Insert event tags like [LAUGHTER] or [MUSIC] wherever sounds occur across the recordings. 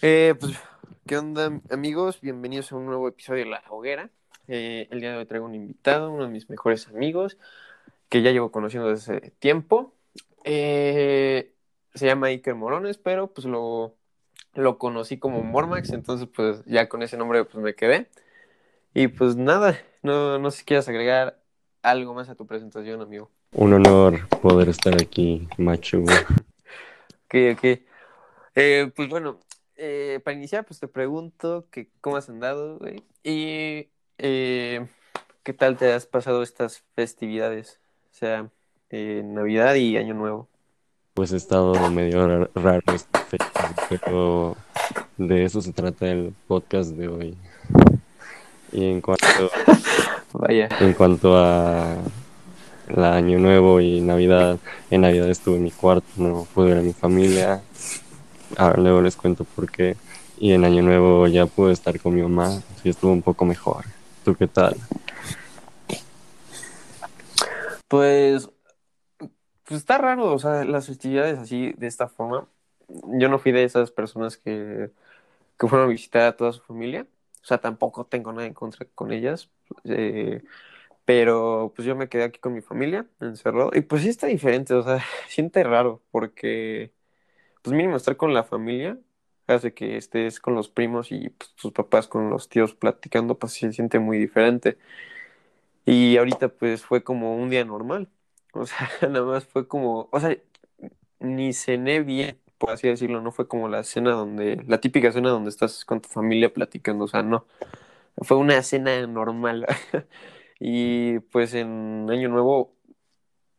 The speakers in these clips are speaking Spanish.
Eh, pues, ¿qué onda, amigos? Bienvenidos a un nuevo episodio de La Hoguera. Eh, el día de hoy traigo un invitado, uno de mis mejores amigos, que ya llevo conociendo desde hace tiempo. Eh, se llama Iker Morones, pero pues lo, lo conocí como Mormax, entonces pues ya con ese nombre pues me quedé. Y pues nada, no, no sé si quieras agregar algo más a tu presentación, amigo. Un honor poder estar aquí, macho. [LAUGHS] Ok, ok. Eh, pues bueno, eh, para iniciar, pues te pregunto que cómo has andado, güey, y eh, qué tal te has pasado estas festividades, o sea, eh, Navidad y Año Nuevo. Pues he estado medio ra- raro esta fecha, pero de eso se trata el podcast de hoy. Y en cuanto, [LAUGHS] Vaya. en cuanto a el Año Nuevo y Navidad, en Navidad estuve en mi cuarto, no pude ver a mi familia. Ahora luego les cuento por qué. Y en Año Nuevo ya pude estar con mi mamá, sí estuvo un poco mejor. ¿Tú qué tal? Pues, pues está raro, o sea, las festividades así, de esta forma. Yo no fui de esas personas que, que fueron a visitar a toda su familia, o sea, tampoco tengo nada en contra con ellas, eh, pero pues yo me quedé aquí con mi familia, encerrado, y pues sí está diferente, o sea, [LAUGHS] siente raro, porque pues mínimo estar con la familia hace que estés con los primos y pues, tus papás con los tíos platicando, pues se siente muy diferente. Y ahorita pues fue como un día normal. [LAUGHS] O sea, nada más fue como, o sea, ni cené bien, por así decirlo, no fue como la cena donde, la típica cena donde estás con tu familia platicando, o sea, no, fue una cena normal. [LAUGHS] Y pues en Año Nuevo,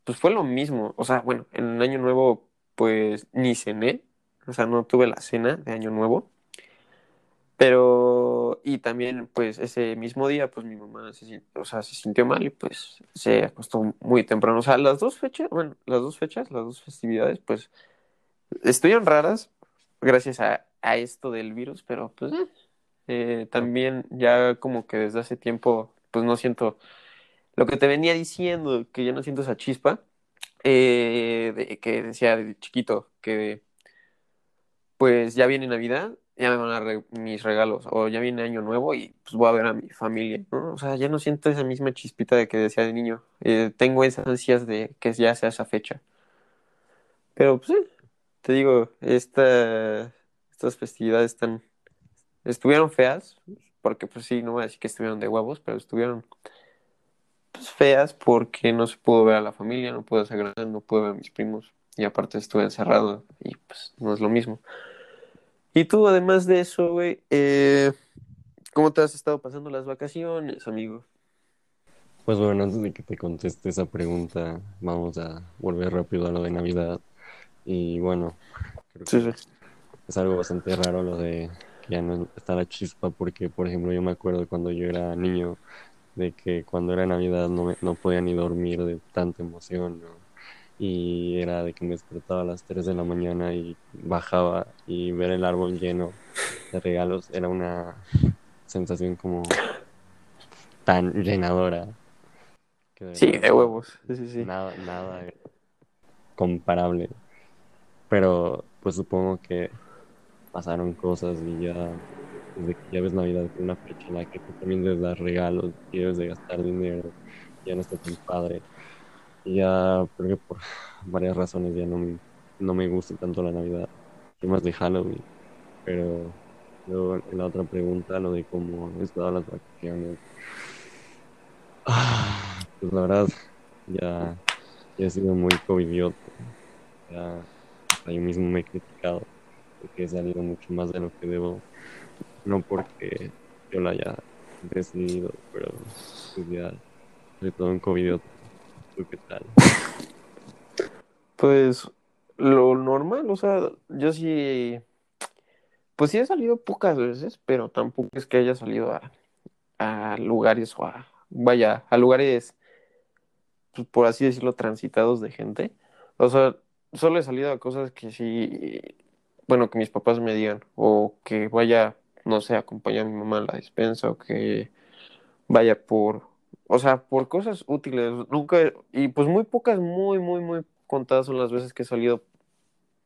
pues fue lo mismo, o sea, bueno, en Año Nuevo pues ni cené, o sea, no tuve la cena de Año Nuevo. Pero, y también, pues, ese mismo día, pues, mi mamá se, sintió mal y, pues, se acostó muy temprano. O sea, las dos fechas, bueno, las dos fechas, las dos festividades, pues, estuvieron raras gracias a, a esto del virus, pero, pues, eh, eh, también ya como que desde hace tiempo, pues, no siento lo que te venía diciendo, que ya no siento esa chispa, eh, que decía de chiquito, que pues ya viene Navidad, ya me van a re- mis regalos, o ya viene Año Nuevo y pues voy a ver a mi familia. O sea, ya no siento esa misma chispita de que decía de niño. Eh, tengo esas ansias de que ya sea esa fecha. Pero pues sí, te digo, esta, estas festividades están, estuvieron feas, porque pues sí, no voy a decir que estuvieron de huevos, pero estuvieron pues, feas porque no se pudo ver a la familia, no pude hacer grande, no pude ver a mis primos, y aparte estuve encerrado y pues no es lo mismo. Y tú, además de eso, güey, eh, ¿cómo te has estado pasando las vacaciones, amigo? Pues bueno, antes de que te conteste esa pregunta, vamos a volver rápido a lo de Navidad. Y bueno, creo Sí, que sí. es algo bastante raro lo de que ya no está la chispa, porque por ejemplo yo me acuerdo cuando yo era niño de que cuando era Navidad no, me- no podía ni dormir de tanta emoción, ¿no? Y era de que me despertaba a las 3 de la mañana y bajaba y ver el árbol lleno de regalos era una sensación como tan llenadora que Sí, de huevos. Sí, sí, sí. nada, nada comparable. Pero pues supongo que pasaron cosas y ya, desde que ya ves Navidad como una fecha en la que tú también debes dar regalos y debes de gastar dinero, ya no está tan padre. Y ya creo que por [LAUGHS] varias razones ya no me, no me gusta tanto la Navidad. Soy más de Halloween. Pero luego la otra pregunta, lo de cómo he estado las vacaciones. Ah, pues la verdad, ya, ya he sido muy covidiota. Ya hasta yo mismo me he criticado porque he salido mucho más de lo que debo. No porque yo lo haya decidido, pero pues ya soy todo un covidiota. ¿Tú qué tal? Pues lo normal, o sea, yo sí, pues sí he salido pocas veces, pero tampoco es que haya salido a, a lugares o a, vaya, a lugares, pues, por así decirlo, transitados de gente. O sea, solo he salido a cosas que sí, bueno, que mis papás me digan, o que vaya, no sé, acompañar a mi mamá a la despensa, o que vaya por, o sea, por cosas útiles. Nunca, y pues muy pocas, muy, muy, muy contadas son las veces que he salido,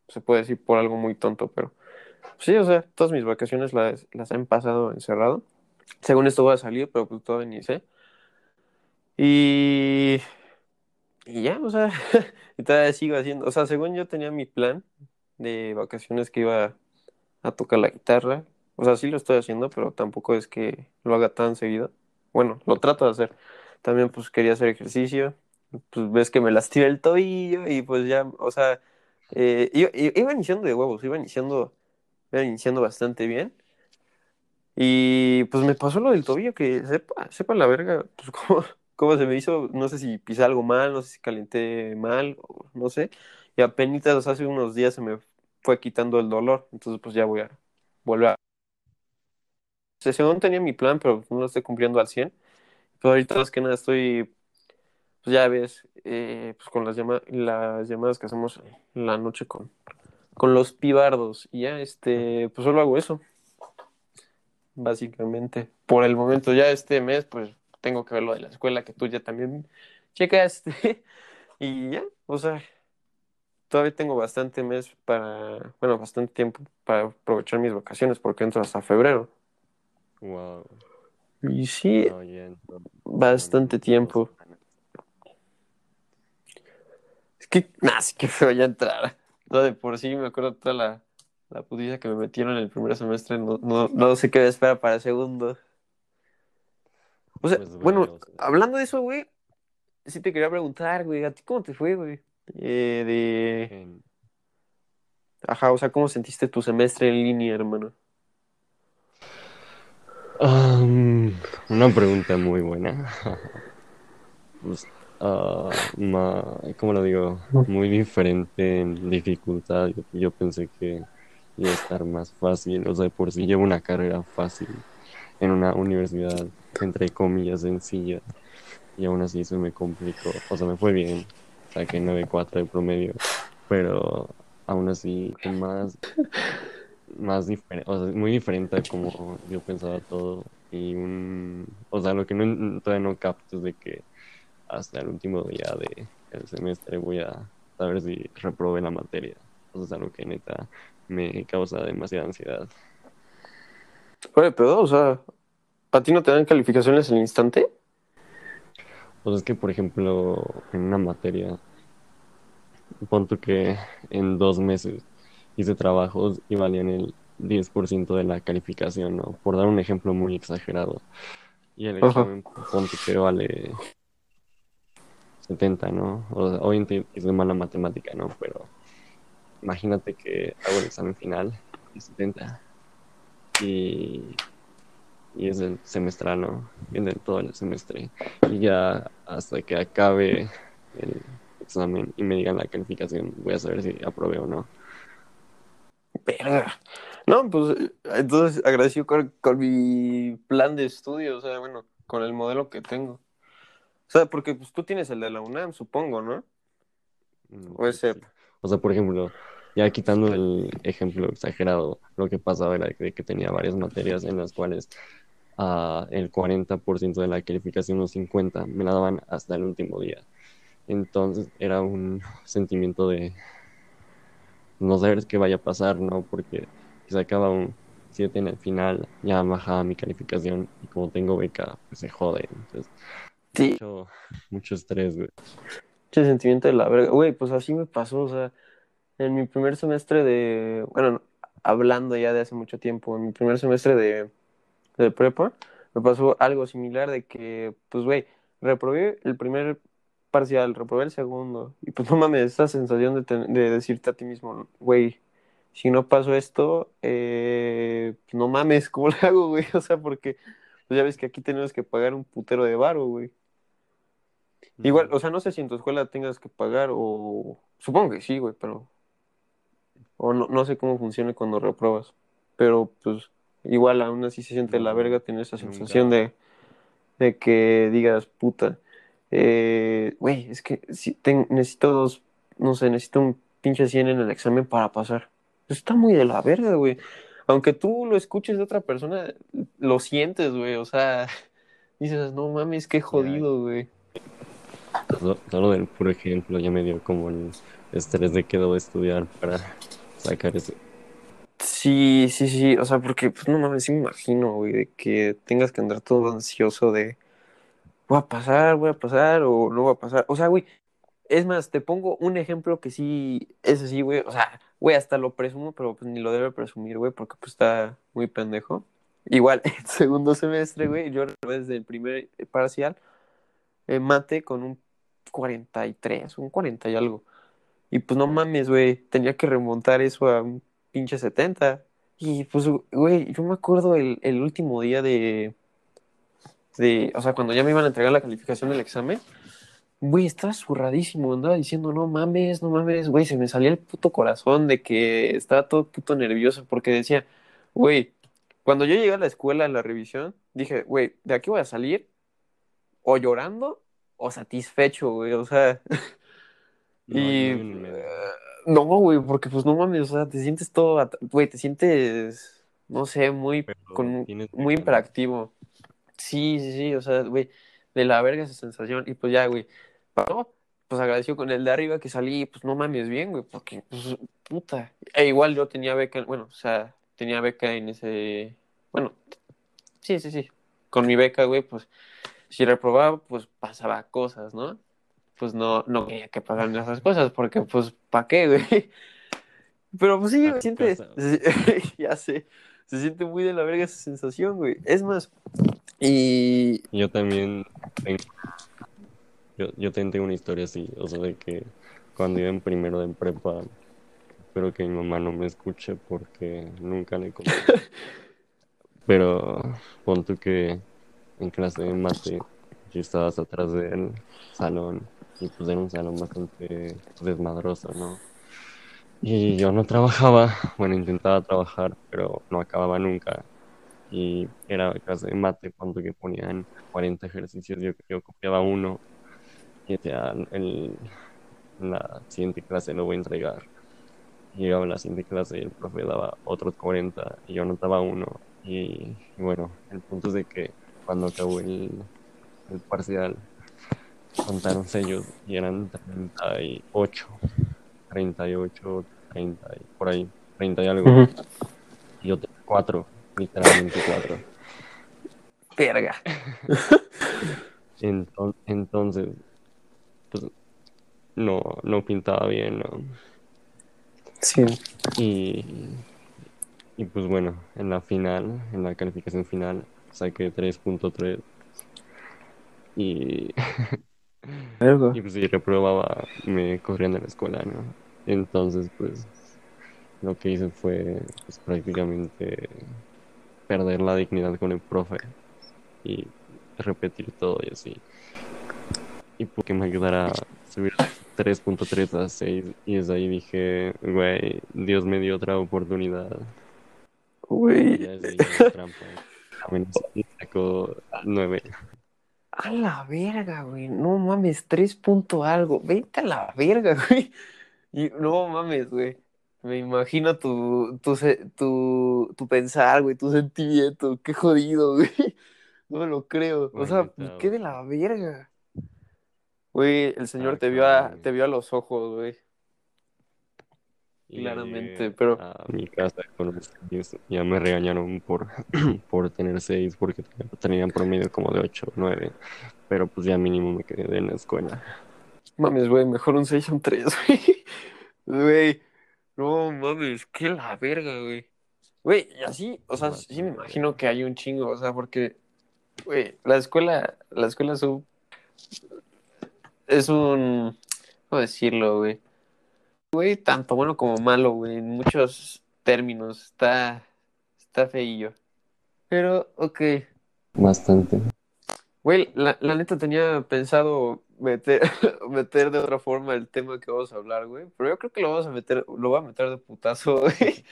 se puede decir por algo muy tonto, pero Sí, o sea, todas mis vacaciones las, las han pasado encerrado. Según esto voy a salir, pero pues todavía ni sé. Y, y ya, o sea, [LAUGHS] y todavía sigo haciendo. O sea, según yo tenía mi plan de vacaciones que iba a tocar la guitarra. O sea, sí lo estoy haciendo, pero tampoco es que lo haga tan seguido. Bueno, lo trato de hacer. También pues quería hacer ejercicio. Pues ves que me lastimé el tobillo y pues ya, o sea, eh, iba, iba iniciando de huevos, iba iniciando, iba iniciando bastante bien. Y pues me pasó lo del tobillo, que sepa, sepa la verga, pues [LAUGHS] cómo, cómo se me hizo, no sé si pisé algo mal, no sé si calenté mal, no sé. Y apenas hace unos días se me fue quitando el dolor, entonces pues ya voy a volver a... Sea, según tenía mi plan, pero no lo estoy cumpliendo al 100. Pero ahorita más que nada estoy, pues ya ves, eh, pues con las, llama las llamadas que hacemos la noche con, con los pibardos. Y ya, este, pues solo hago eso básicamente. Por el momento, ya este mes, pues tengo que ver lo de la escuela que tú ya también checaste. [LAUGHS] y ya, o sea, todavía tengo bastante mes para, bueno, bastante tiempo para aprovechar mis vacaciones porque entro hasta febrero. Wow. Y sí, No, bastante tiempo. Es que, nah, sí que feo ya entrar. No, de por sí me acuerdo toda la, la putiza que me metieron en el primer semestre. No, no, no sé qué me espera para el segundo. O sea, Pues, bueno, o sea, hablando de eso, güey, sí te quería preguntar, güey, ¿a ti cómo te fue, güey? Eh, de... Ajá, o sea, ¿cómo sentiste tu semestre en línea, hermano? Am, una pregunta muy buena. [LAUGHS] Ma- ¿cómo lo digo? Muy diferente en dificultad. Yo, yo pensé que iba a estar más fácil. O sea, por si llevo una carrera fácil en una universidad, entre comillas, sencilla. Y aún así se me complicó. O sea, me fue bien. Saqué 9.4 de promedio. Pero aún así, más, [LAUGHS] más diferente. O sea, muy diferente a como yo pensaba todo. Y un. O sea, lo que no, todavía no capto es de que hasta el último día de, del semestre voy a saber si reprobé la materia. O sea, es algo que neta me causa demasiada ansiedad. Oye, pero, o sea, ¿a ti no te dan calificaciones en el instante? Pues es que, por ejemplo, en una materia, pon que en dos meses hice trabajos y valían el 10% de la calificación, ¿no? Por dar un ejemplo muy exagerado. Y el examen, pon tú que vale 70, ¿no? O sea, obviamente hice mala matemática, ¿no? Pero imagínate que hago el examen final y 70. Y, y es el semestral, ¿no? En el, todo el semestre. Y ya hasta que acabe el examen y me digan la calificación, voy a saber si aprobé o no. Verga. No, pues, entonces agradecido con, con mi plan de estudio, o sea, bueno, con el modelo que tengo. O sea, porque pues tú tienes el de la UNAM, supongo, ¿no? Mm, O que ese, sí. O sea, por ejemplo, ya quitando el ejemplo exagerado, lo que pasaba era de que tenía varias materias en las cuales ah, el 40% de la calificación o 50 me la daban hasta el último día. Entonces era un [LAUGHS] sentimiento de no saber qué vaya a pasar, ¿no? Porque si sacaba un 7 en el final, ya bajaba mi calificación y como tengo beca, pues se jode. Entonces, sí, mucho, mucho estrés, güey. ese sentimiento de la verga. Güey, pues así me pasó, o sea, en mi primer semestre de, bueno, no, hablando ya de hace mucho tiempo, en mi primer semestre de, de prepa, me pasó algo similar de que, pues, güey, reprobé el primer parcial, reprobé el segundo, y pues no mames, esa sensación de, ten- de decirte a ti mismo, güey, si no paso esto, eh, pues, no mames, ¿cómo lo hago, güey? [LAUGHS] O sea, porque pues ya ves que aquí tenemos que pagar un putero de varo, güey. Igual, o sea, no sé si en tu escuela tengas que pagar o... Supongo que sí, güey, pero... O no, no sé cómo funciona cuando repruebas. Pero, pues, igual aún así se siente la verga tener esa nunca. sensación de, de que digas, puta, eh, güey, es que si necesito dos, no sé, necesito un pinche 100 en el examen para pasar. Eso está muy de la verga, güey. Aunque tú lo escuches de otra persona, lo sientes, güey. O sea, [LAUGHS] dices, no mames, qué jodido, güey. Solo, solo del puro ejemplo ya me dio como el estrés de que debo estudiar para sacar ese. Sí, sí, sí, o sea, porque, pues no mames, sí me imagino, güey, de que tengas que andar todo ansioso de, voy a pasar, voy a pasar o no voy a pasar. O sea, güey, es más, te pongo un ejemplo que sí es así, güey, o sea, güey, hasta lo presumo, pero pues ni lo debe presumir, güey, porque pues está muy pendejo. Igual, [LAUGHS] el segundo semestre, güey, yo desde el primer parcial, eh, mate con un 43, un 40 y algo. Y pues no mames, güey, tenía que remontar eso a un pinche 70. Y pues, güey, yo me acuerdo el último día de, de, o sea, cuando ya me iban a entregar la calificación del examen, güey, estaba zurradísimo, andaba diciendo, no mames, no mames, güey, se me salía el puto corazón de que estaba todo puto nervioso porque decía, güey, cuando yo llegué a la escuela en la revisión, dije, güey, de aquí voy a salir o llorando o satisfecho, güey, o sea, [LAUGHS] No, y eh, no, güey, porque pues no mames, o sea, te sientes todo, güey, te sientes, no sé, muy, con, muy ganas. Sí, sí, sí, o sea, güey, de la verga esa sensación. Y pues ya, güey, pasó, pues agradeció con el de arriba que salí, pues no mames bien, güey, porque, pues, puta. E igual yo tenía beca, bueno, o sea, tenía beca en ese, bueno, sí, sí, sí, con mi beca, güey, pues, si reprobaba, pues pasaba cosas, ¿no? Pues no, no quería que pagaran esas cosas, porque, pues, ¿para qué, güey? [LAUGHS] Pero pues sí, tu siente, [LAUGHS] ya sé, se siente muy de la verga esa sensación, güey. Es más, y Yo también tengo, yo, yo también tengo una historia así, o sea, de que cuando iba en primero de prepa, espero que mi mamá no me escuche porque nunca le conté. [LAUGHS] Pero pon tú que en clase de mate, yo estaba hasta atrás del salón y pues era un salón bastante desmadroso, ¿no? Y yo no trabajaba, bueno, intentaba trabajar, pero no acababa nunca. Y era clase de mate cuando que ponían 40 ejercicios, yo, yo copiaba uno y decía, el, la siguiente clase lo voy a entregar. Y llegaba la siguiente clase y el profe daba otros 40 y yo anotaba uno. Y, y bueno, el punto es de que cuando acabó el, el parcial, contaron sellos y eran 38, 38, 30 y por ahí, 30 y algo. Y yo tenía 4, literalmente 4. verga. Enton- entonces, pues no, no pintaba bien, ¿no? Sí. Y, y pues bueno, en la final, en la calificación final, saqué 3.3 y, y pues si reprobaba me corrían de la escuela, ¿no? Entonces pues lo que hice fue pues, prácticamente perder la dignidad con el profe y repetir todo y así. Y porque me a subir 3.3 a 6 y desde ahí dije, güey, Dios me dio otra oportunidad. Güey. trampa. Sacó 9. A la verga, güey. No mames, tres punto algo. Vete a la verga, [LAUGHS] güey. Y no mames, güey. Me imagino tu, tu, tu, tu pensar, güey, tu sentimiento. Qué jodido, [LAUGHS] güey. No me lo creo. O sea, qué de la verga. Güey, el señor Ah, te vio a, te vio a los ojos, güey. Claramente, pero- A mi casa con los seis, ya me regañaron por, [CLEARS THROAT] por tener 6 porque tenían promedio como de 8 9. Pero pues ya mínimo me quedé en la escuela. Mames, güey, mejor un 6 a un 3, [LAUGHS] güey. Güey, no mames, qué la verga, güey. Güey, y así, o sea, sí me imagino que hay un chingo, o sea, porque, güey, la escuela, la escuela es un, es un, ¿cómo decirlo, güey? Güey, tanto bueno como malo, güey, en muchos términos, está, está feillo. Pero, ok. Bastante. Güey, la, la neta tenía pensado meter, [LAUGHS] meter de otra forma el tema que vamos a hablar, güey. Pero yo creo que lo vamos a meter, lo voy a meter de putazo, [LAUGHS] güey.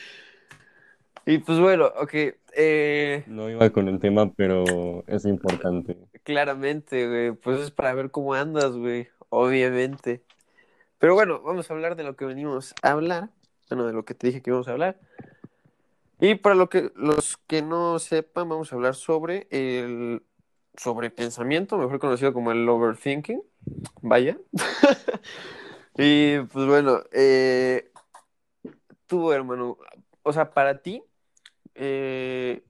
Y pues bueno, ok. eh, No iba con el tema, pero es importante. claramente, güey. Pues es para ver cómo andas, güey. Obviamente. Pero bueno, vamos a hablar de lo que venimos a hablar. Bueno, de lo que te dije que íbamos a hablar. Y para lo que, los que no sepan, vamos a hablar sobre el sobrepensamiento, mejor conocido como el overthinking. Vaya. [LAUGHS] y pues bueno, eh, tú, hermano, o sea, para ti, eh,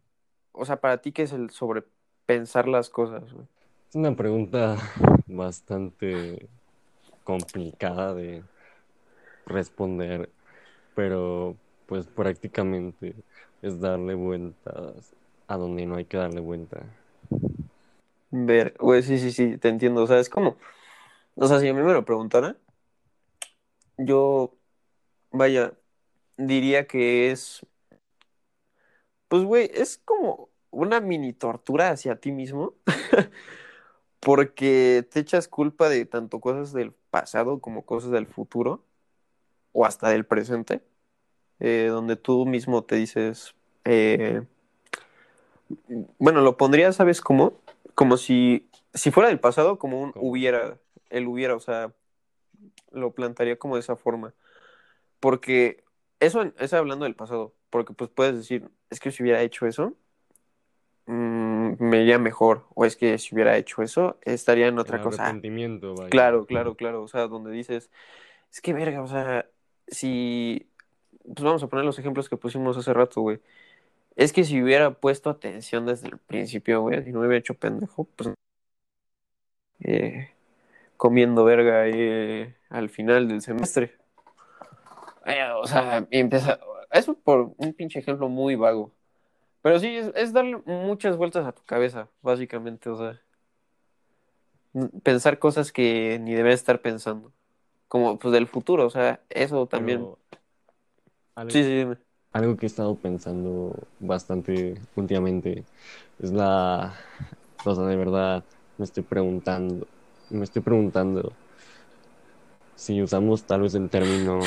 o sea, para ti, ¿qué es el sobrepensar las cosas, güey? Es una pregunta bastante complicada de responder, pero pues prácticamente es darle vueltas a donde no hay que darle vuelta. Ver, güey, sí, sí, sí, te entiendo. O sea, es como, o sea, si a mí me lo preguntara, yo, vaya, diría que es, pues, güey, es como una mini tortura hacia ti mismo, [LAUGHS] porque te echas culpa de tanto cosas del pasado como cosas del futuro, o hasta del presente, eh, donde tú mismo te dices, eh, bueno, lo pondría, ¿sabes cómo? Como si, si fuera del pasado, como un hubiera, el hubiera, o sea, lo plantaría como de esa forma. Porque eso es hablando del pasado, porque pues puedes decir, es que si hubiera hecho eso, mm, me iría mejor, o es que si hubiera hecho eso, estaría en El otra cosa. vaya. Claro, claro, claro, o sea, donde dices, es que verga, o sea, si, pues vamos a poner los ejemplos que pusimos hace rato, güey. Es que si hubiera puesto atención desde el principio, güey, si no hubiera hecho pendejo, pues eh, comiendo verga eh, al final del semestre. Eh, o sea, empieza, eso por un pinche ejemplo muy vago. Pero sí, es, es darle muchas vueltas a tu cabeza, básicamente, o sea, n- pensar cosas que ni deberías estar pensando, como pues del futuro, o sea, eso también. Pero Sí, sí, dime. Algo que he estado pensando bastante últimamente es la, o sea, de verdad, me estoy preguntando, me estoy preguntando si usamos tal vez el término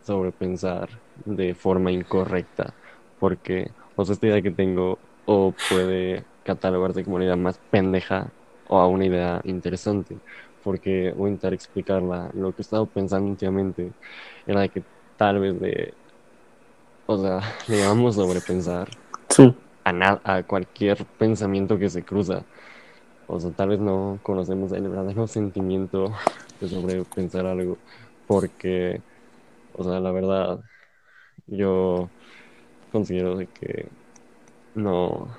sobrepensar de forma incorrecta, porque, o esta idea que tengo o puede catalogarse como una idea más pendeja o a una idea interesante, porque voy a intentar explicarla. Lo que he estado pensando últimamente era que tal vez de, o sea, [LAUGHS] le llamamos sobrepensar Sí. a, na- a cualquier pensamiento que se cruza. O sea, tal vez no conocemos el verdadero sentimiento de sobrepensar algo, porque, o sea, la verdad, yo considero de que no,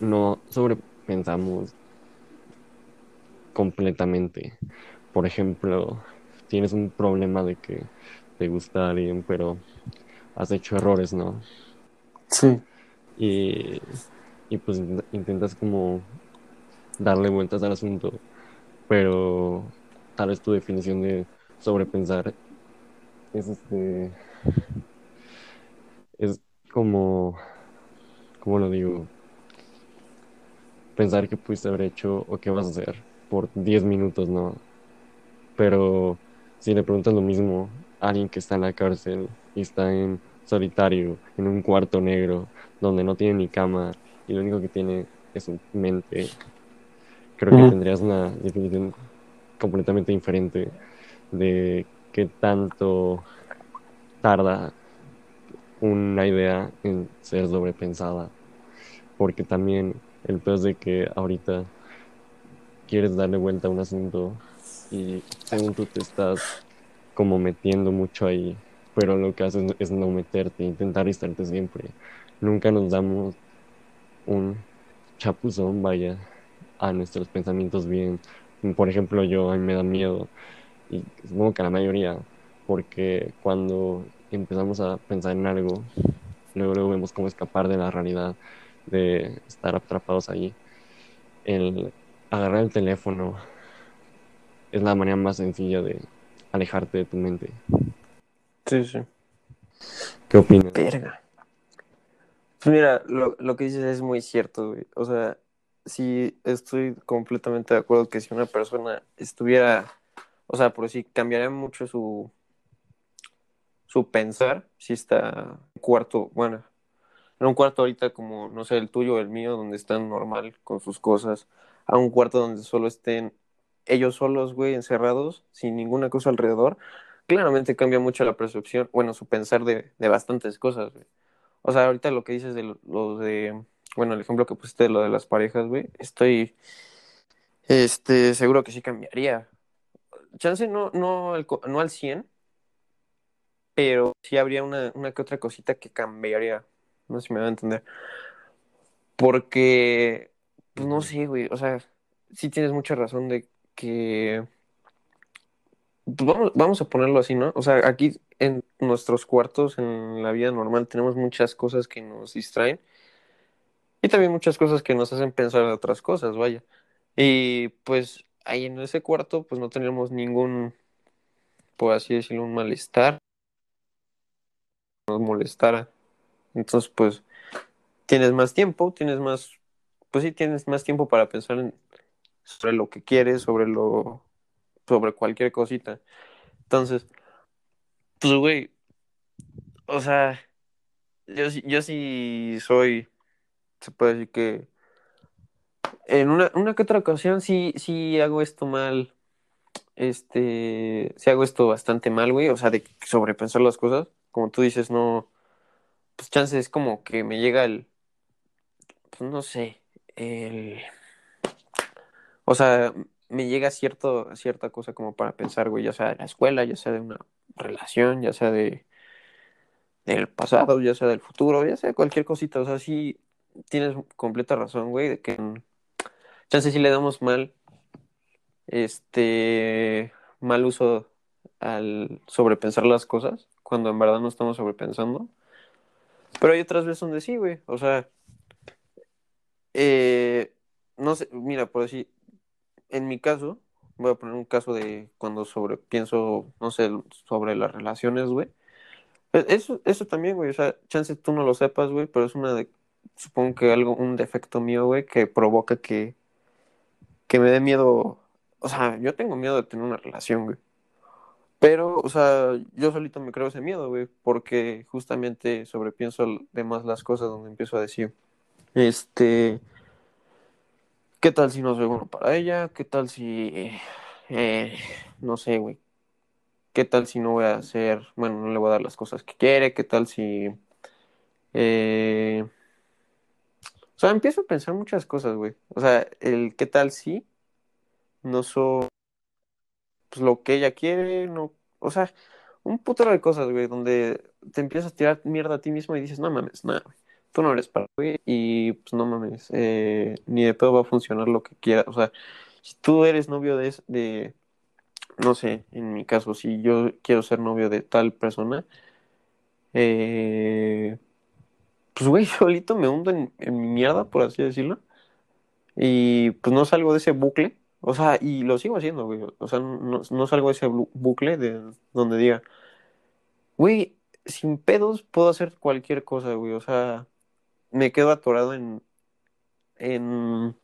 no sobrepensamos completamente. Por ejemplo, tienes un problema de que te gusta alguien, pero has hecho errores, ¿no? Sí. Y, y pues in- intentas como darle vueltas al asunto, pero tal vez tu definición de sobrepensar es este es como ¿cómo lo digo? Pensar que pudiste haber hecho o qué vas a hacer por 10 minutos, ¿no? Pero si le preguntas lo mismo a alguien que está en la cárcel está en solitario, en un cuarto negro, donde no tiene ni cama y lo único que tiene es su mente, creo que tendrías una definición completamente diferente de qué tanto tarda una idea en ser sobrepensada. Porque también el peor es de que ahorita quieres darle vuelta a un asunto y según tú te estás como metiendo mucho ahí, pero lo que haces es no meterte, intentar distraerte siempre. Nunca nos damos un chapuzón, vaya, a nuestros pensamientos bien. Por ejemplo, yo a mí me da miedo, y supongo que a la mayoría, porque cuando empezamos a pensar en algo, luego, luego vemos cómo escapar de la realidad, de estar atrapados ahí. El agarrar el teléfono es la manera más sencilla de alejarte de tu mente. Sí, sí. ¿Qué opinas? Verga. Pues mira, lo, lo que dices es muy cierto, güey. O sea, sí estoy completamente de acuerdo que si una persona estuviera, o sea, por si cambiaría mucho su, su pensar, si está cuarto, bueno, en un cuarto ahorita como, no sé, el tuyo o el mío, donde están normal con sus cosas, a un cuarto donde solo estén ellos solos, güey, encerrados, sin ninguna cosa alrededor, claramente cambia mucho la percepción, bueno, su pensar de, de bastantes cosas, güey. O sea, ahorita lo que dices de lo, lo de, bueno, el ejemplo que pusiste de lo de las parejas, güey, estoy, este, seguro que sí cambiaría. Chance no, no, al, no al 100, pero sí habría una, una que otra cosita que cambiaría. No sé si me va a entender. Porque, pues no sé, güey, o sea, sí tienes mucha razón de que vamos, vamos a ponerlo así, ¿no? O sea, aquí en nuestros cuartos, en la vida normal, tenemos muchas cosas que nos distraen y también muchas cosas que nos hacen pensar en otras cosas, vaya. Y pues ahí en ese cuarto, pues no tenemos ningún, por así decirlo, un malestar, nos molestara. Entonces, pues tienes más tiempo, tienes más, pues sí, tienes más tiempo para pensar en, sobre lo que quieres, sobre lo, sobre cualquier cosita. Entonces, pues, güey, o sea, yo, yo sí soy, se puede decir que en una, una que otra ocasión sí, sí hago esto mal, este, sí hago esto bastante mal, güey, o sea, de sobrepensar las cosas, como tú dices, no, pues chance es como que me llega el, pues no sé, el, o sea, me llega cierto, cierta cosa como para pensar, güey, ya sea de la escuela, ya sea de una relación, ya sea de del pasado, ya sea del futuro, ya sea cualquier cosita. O sea, sí tienes completa razón, güey, de que mm, chance si le damos mal, este, mal uso al sobrepensar las cosas, cuando en verdad no estamos sobrepensando. Pero hay otras veces donde sí, güey. O sea, eh, no sé, mira, por decir, en mi caso, voy a poner un caso de cuando sobre pienso, no sé, sobre las relaciones, güey. E- Eso, eso también, güey, o sea, chance tú no lo sepas, güey, pero es una de, supongo que algo, un defecto mío, güey, que provoca que, que me dé miedo, o sea, yo tengo miedo de tener una relación, güey, pero, o sea, yo solito me creo ese miedo, güey, porque justamente sobrepienso de más las cosas donde empiezo a decir, este, ¿qué tal si no soy bueno para ella? ¿Qué tal si, eh, eh, no sé, güey, qué tal si no voy a hacer, bueno, no le voy a dar las cosas que quiere? ¿Qué tal si... Eh, o sea, empiezo a pensar muchas cosas, güey. O sea, el qué tal si no soy pues, lo que ella quiere, no. O sea, un putero de cosas, güey, donde te empiezas a tirar mierda a ti mismo y dices, no mames, nada, güey. No eres para, güey, y pues no mames, eh, ni de pedo va a funcionar lo que quieras. O sea, si tú eres novio de, de, no sé, en mi caso, si yo quiero ser novio de tal persona, eh, pues, güey, [LAUGHS] solito me hundo en, en mi mierda, por así decirlo. Y pues no salgo de ese bucle, o sea, y lo sigo haciendo, güey. O sea, no, no salgo de ese bu- bucle de donde diga, güey, sin pedos puedo hacer cualquier cosa, güey. O sea, me quedo atorado en, en,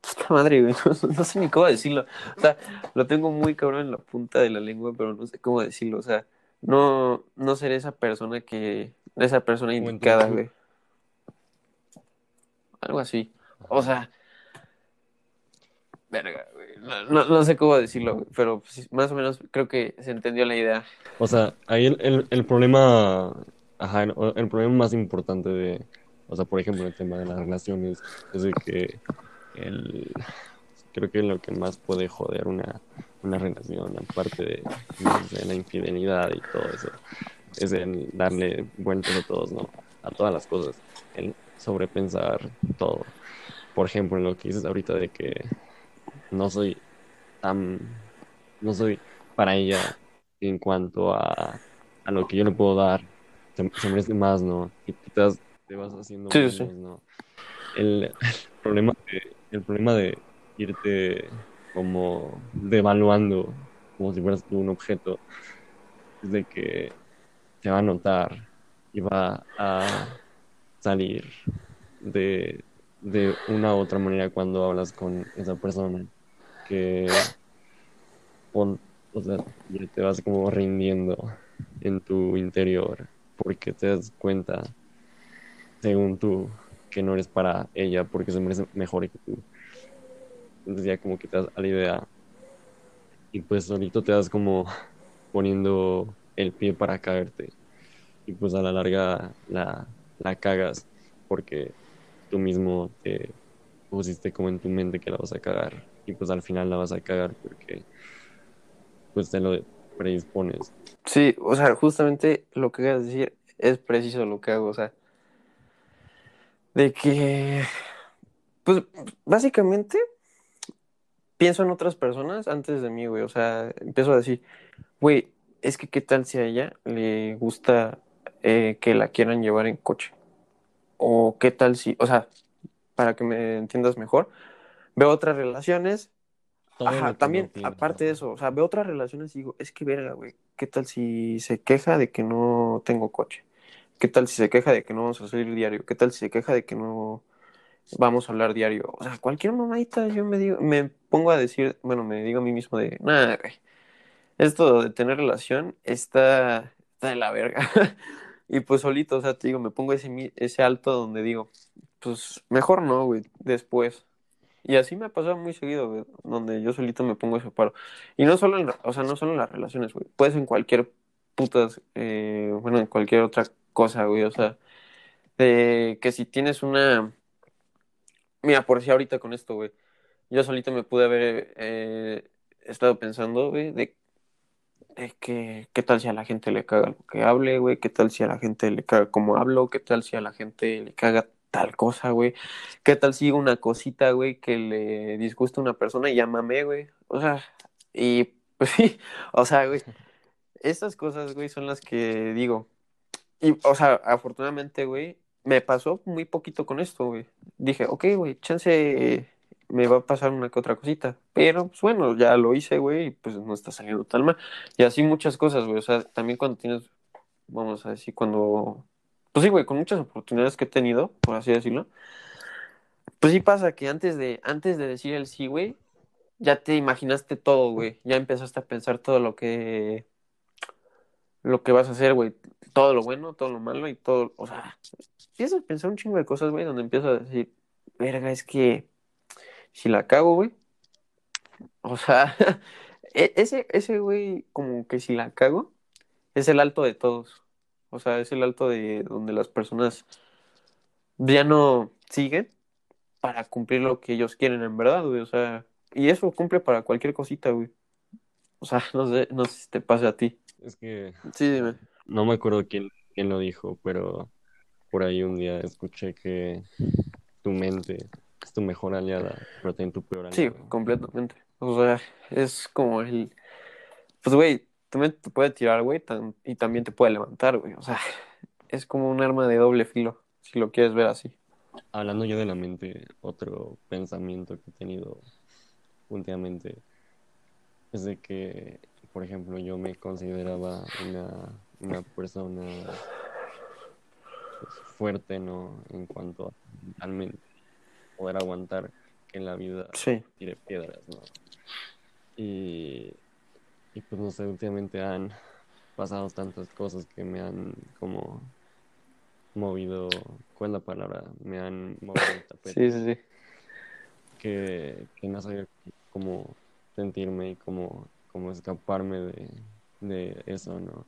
puta madre, güey. [LAUGHS] No, no sé ni cómo decirlo. O sea, lo tengo muy cabrón en la punta de la lengua, pero no sé cómo decirlo. O sea, no, no seré esa persona que, esa persona indicada, güey. Algo así. O sea, Verga, güey. No, no- no sé cómo decirlo, güey, pero pues, más o menos creo que se entendió la idea. O sea, ahí el, el, el problema, ajá, el, el problema más importante de, o sea, por ejemplo, el tema de las relaciones, es de que el, creo que lo que más puede joder una, una relación, aparte de, de la infidelidad y todo eso, es el darle vueltas a todos, ¿no? A todas las cosas, el sobrepensar todo. Por ejemplo, lo que dices ahorita de que no soy tan, no soy para ella en cuanto a, a lo que yo le puedo dar, se, se merece más, ¿no? Y tú te, vas- haciendo Sí, menos, sí. ¿no? El, el problema de, el problema de irte como devaluando como si fueras tú un objeto es de que te va a notar y va a salir de, de una u otra manera cuando hablas con esa persona que o sea, ya te vas como rindiendo en tu interior porque te das cuenta, según tú, que no eres para ella porque se merece mejor que tú. Entonces ya como que te das a la idea. Y pues solito te das como poniendo el pie para caerte. Y pues a la larga la, la cagas porque tú mismo te pusiste como en tu mente que la vas a cagar. Y pues al final la vas a cagar porque pues te lo predispones. Sí, o sea, justamente lo que querías decir es preciso lo que hago, o sea, de que, pues, básicamente pienso en otras personas antes de mí, güey, o sea, empiezo a decir, güey, es que qué tal si a ella le gusta eh, que la quieran llevar en coche, o qué tal si, o sea, para que me entiendas mejor, veo otras relaciones Ajá, también, aparte de eso, o sea, veo otras relaciones y digo, es que verga, güey, ¿qué tal si se queja de que no tengo coche? ¿Qué tal si se queja de que no vamos a salir diario? ¿Qué tal si se queja de que no vamos a hablar diario? O sea, cualquier mamadita yo me digo, me pongo a decir, bueno, me digo a mí mismo de, nada, esto de tener relación está, está de la verga. [LAUGHS] Y pues solito, o sea, te digo, me pongo ese, ese alto donde digo, pues mejor no, güey, después. Y así me ha pasado muy seguido, güey, donde yo solito me pongo ese paro. Y no solo en, o sea, no solo en las relaciones, güey. Puedes en cualquier putas, eh, bueno, en cualquier otra cosa, güey. O sea, de que si tienes una... Mira, por si ahorita con esto, güey. Yo solito me pude haber eh, estado pensando, güey, de, de que qué tal si a la gente le caga lo que hable, güey. Qué tal si a la gente le caga cómo hablo. Qué tal si a la gente le caga tal cosa, güey. ¿Qué tal si una cosita, güey, que le disgusta a una persona y mamé, güey? O sea, y [LAUGHS] pues sí, o sea, güey, [LAUGHS] estas cosas, güey, son las que digo. Y, o sea, afortunadamente, güey, me pasó muy poquito con esto, güey. Dije, ok, güey, chance me va a pasar una que otra cosita. Pero, pues bueno, ya lo hice, güey, y pues no está saliendo tan mal. Y así muchas cosas, güey. O sea, también cuando tienes, vamos a decir, cuando... Pues sí, güey, con muchas oportunidades que he tenido, por así decirlo. Pues sí pasa que antes de, antes de decir el sí, güey, ya te imaginaste todo, güey. Ya empezaste a pensar todo lo que, lo que vas a hacer, güey. Todo lo bueno, todo lo malo y todo, o sea, empiezas a pensar un chingo de cosas, güey, donde empiezas a decir, verga, es que si la cago, güey, o sea, [LAUGHS] e- ese, ese, güey, como que si la cago, es el alto de todos. O sea, es el alto de donde las personas ya no siguen para cumplir lo que ellos quieren en verdad, güey. O sea, y eso cumple para cualquier cosita, güey. O sea, [LAUGHS] no sé, no sé si te pasa a ti. Es que Sí, dime. no me acuerdo quién, quién lo dijo, pero por ahí un día escuché que tu mente es tu mejor aliada, pero también tu peor Sí, aliado. completamente. O sea, es como el... Pues, güey, también te puede tirar, güey, tan- y también te puede levantar, güey. O sea, es como un arma de doble filo, si lo quieres ver así. Hablando yo de la mente, otro pensamiento que he tenido últimamente es de que, por ejemplo, yo me consideraba una, una persona pues, fuerte, ¿no? En cuanto a mentalmente poder aguantar que en la vida Sí. tire piedras, ¿no? Y, y pues no sé, últimamente han pasado tantas cosas que me han como movido, ¿cuál es la palabra? Me han movido el tapete Sí, sí, sí. que, que no sabía cómo sentirme y cómo, cómo escaparme de, de eso, ¿no?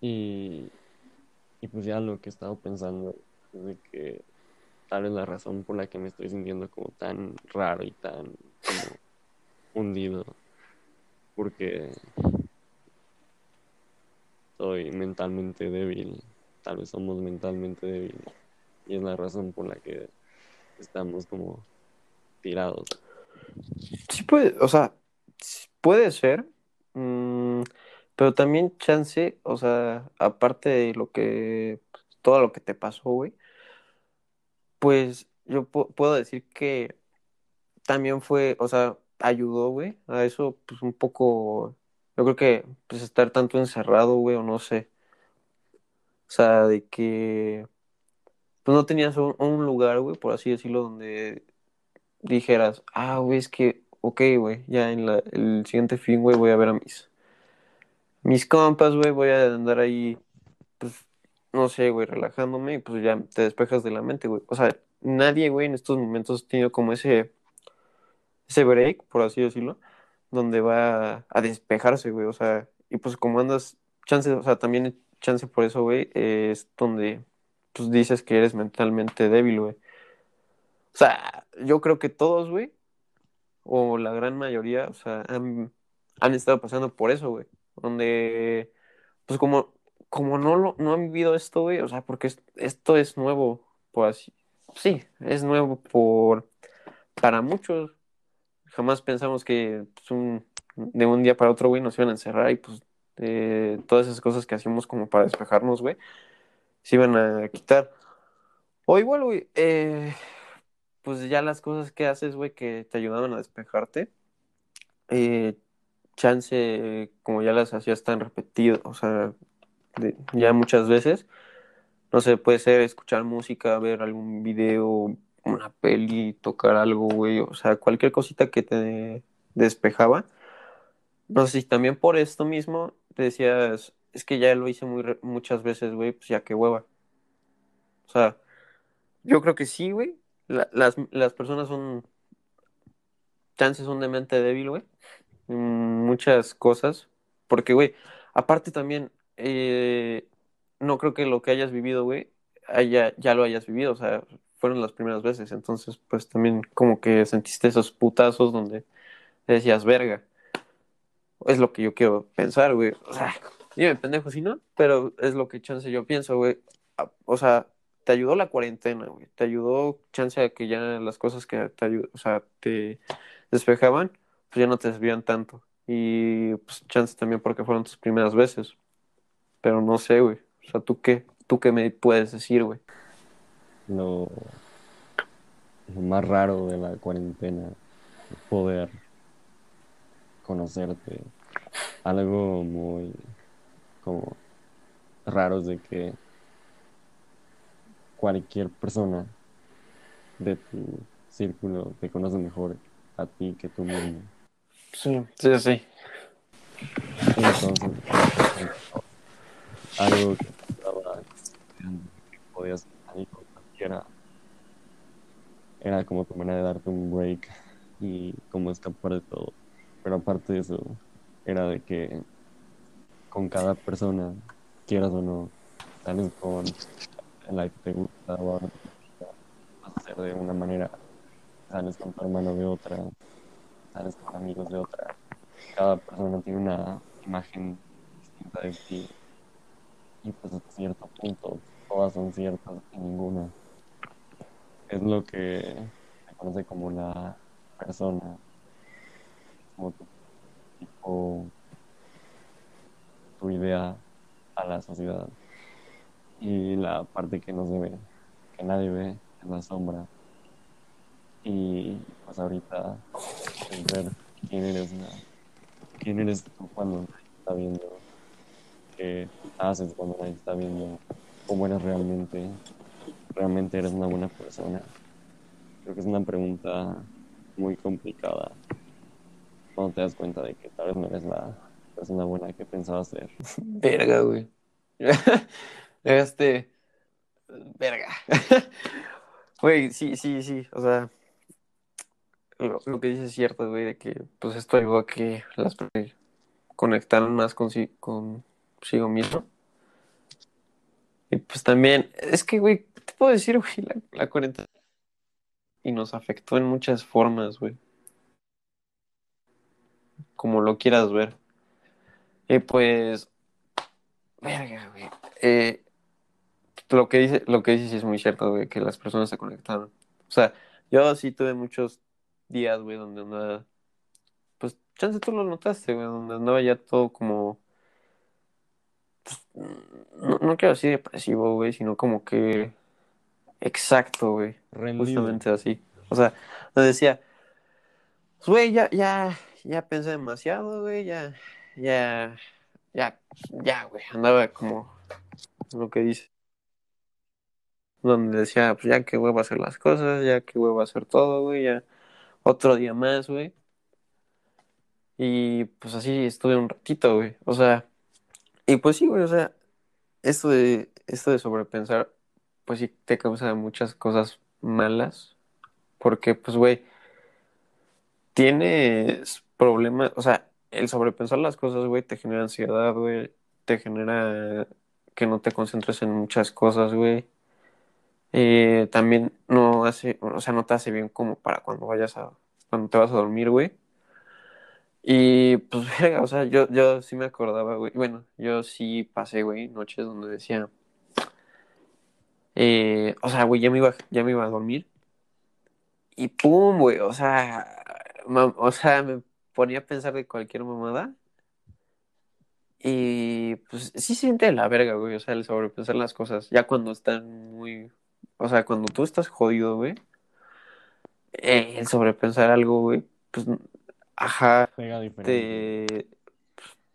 Y, y pues ya lo que he estado pensando es de que tal vez la razón por la que me estoy sintiendo como tan raro y tan como hundido, porque soy mentalmente débil, tal vez somos mentalmente débiles, y es la razón por la que estamos como tirados. Sí puede, o sea, puede ser, mm, pero también chance, o sea, aparte de lo que, todo lo que te pasó, güey, pues yo pu- puedo decir que también fue, o sea, ayudó, güey, a eso, pues un poco, yo creo que, pues estar tanto encerrado, güey, o no sé, o sea, de que, pues no tenías un, un lugar, güey, por así decirlo, donde dijeras, ah, güey, es que, ok, güey, ya en la, el siguiente fin, güey, voy a ver a mis, mis compas, güey, voy a andar ahí, pues, no sé, güey, relajándome y pues ya te despejas de la mente, güey. O sea, nadie, güey, en estos momentos ha tenido como ese, ese break, por así decirlo, donde va a, despejarse, güey, o sea, y pues como andas, chance, o sea, también chance por eso, güey, es donde, pues dices que eres mentalmente débil, güey. O sea, yo creo que todos, güey, o la gran mayoría, o sea, han, han estado pasando por eso, güey. donde, pues como, como no, lo, no han vivido esto, güey, o sea, porque esto es nuevo, pues sí, es nuevo por, para muchos, jamás pensamos que pues, de un día para otro, güey, nos iban a encerrar y pues eh, todas esas cosas que hacíamos como para despejarnos, güey, se iban a quitar. O igual, güey, eh, pues ya las cosas que haces, güey, que te ayudaban a despejarte, eh, chance, como ya las hacías tan repetido, o sea, ya muchas veces, no sé, puede ser escuchar música, ver algún video, una peli, tocar algo, güey, o sea, cualquier cosita que te despejaba. No sé si también por esto mismo decías, es que ya lo hice muy muchas veces, güey, pues ya qué hueva. O sea, yo creo que sí, güey. Las, las personas son, chances son de mente débil, güey. Muchas cosas. Porque, güey, aparte también, eh, no creo que lo que hayas vivido, güey, ya lo hayas vivido. O sea, fueron las primeras veces. Entonces, pues también como que sentiste esos putazos donde decías, verga. Es lo que yo quiero pensar, güey. O sea, me pendejo si no, pero es lo que chance yo pienso, güey. O sea, te ayudó la cuarentena, güey. Te ayudó chance a que ya las cosas que te o sea, te despejaban, pues ya no te desvían tanto. Y pues chance también porque fueron tus primeras veces. Pero no sé, güey. O sea, ¿tú qué? ¿Tú qué me puedes decir, güey? Lo, lo más raro de la cuarentena es poder conocerte. Algo muy como raro de que cualquier persona de tu círculo te conoce mejor a ti que tú mismo. Sí, sí, sí. Entonces, algo que estaba que podías salir con cualquiera era como tu manera de darte un break y como escapar de todo. Pero aparte de eso, era de que con cada persona, quieras o no, sales con la que te gusta o hacer de una manera, sales con tu hermano de otra, sales con amigos de otra. Cada persona tiene una imagen distinta de ti y pues hasta cierto punto todas son ciertas y ninguna. Es lo que se conoce como la persona, como tu tipo, tu idea a la sociedad. Y la parte que no se ve, que nadie ve, es la sombra. Y pues ahorita es ver quién eres, quién eres tú cuando nadie está viendo, qué haces cuando nadie está viendo, cómo eres realmente, realmente eres una buena persona. Creo que es una pregunta muy complicada cuando te das cuenta de que tal vez no eres la persona buena que pensabas ser. Verga, güey. [LAUGHS] Este. Verga. [LAUGHS] Güey, sí, sí, sí. O sea, lo, que dices es cierto, güey, de que pues esto ayudó a que las personas conectaran más con consigo mismo. Y pues también, es que, güey, ¿qué te puedo decir, güey? La, la cuarentena. Y nos afectó en muchas formas, güey. Como lo quieras ver. Y pues. Verga, güey. Eh, lo que dice, lo que dices es muy cierto, güey, que las personas se conectaron. O sea, yo sí tuve muchos días, güey, donde andaba, pues, chance tú lo notaste, güey, donde andaba ya todo como, pues, no, no quiero decir depresivo, güey, sino como que exacto, güey, justamente así. O sea, donde decía, pues, güey, ya, ya, ya pensé demasiado, güey, ya, ya, ya, ya, güey, andaba como lo que dice donde decía, pues ya que huevo hacer las cosas, ya que huevo hacer todo, güey, ya otro día más, güey. Y pues así estuve un ratito, güey. O sea, y pues sí, güey, o sea, esto de, esto de sobrepensar, pues sí te causa muchas cosas malas. Porque, pues, güey, tienes problemas, o sea, el sobrepensar las cosas, güey, te genera ansiedad, güey, te genera que no te concentres en muchas cosas, güey eh, también no hace, o sea, no te hace bien como para cuando vayas a, cuando te vas a dormir, güey. Y pues, [LAUGHS] o sea, yo, yo sí me acordaba, güey. Bueno, yo sí pasé, güey, noches donde decía. eh, o sea, güey, ya me iba, ya me iba a dormir. Y pum, güey, o sea, o sea, me ponía a pensar de cualquier mamada. Y pues sí siente la verga, güey. O sea, el sobrepensar las cosas. Ya cuando están muy. O sea, cuando tú estás jodido, güey. eh, el sobrepensar algo, güey. Pues, ajá, te,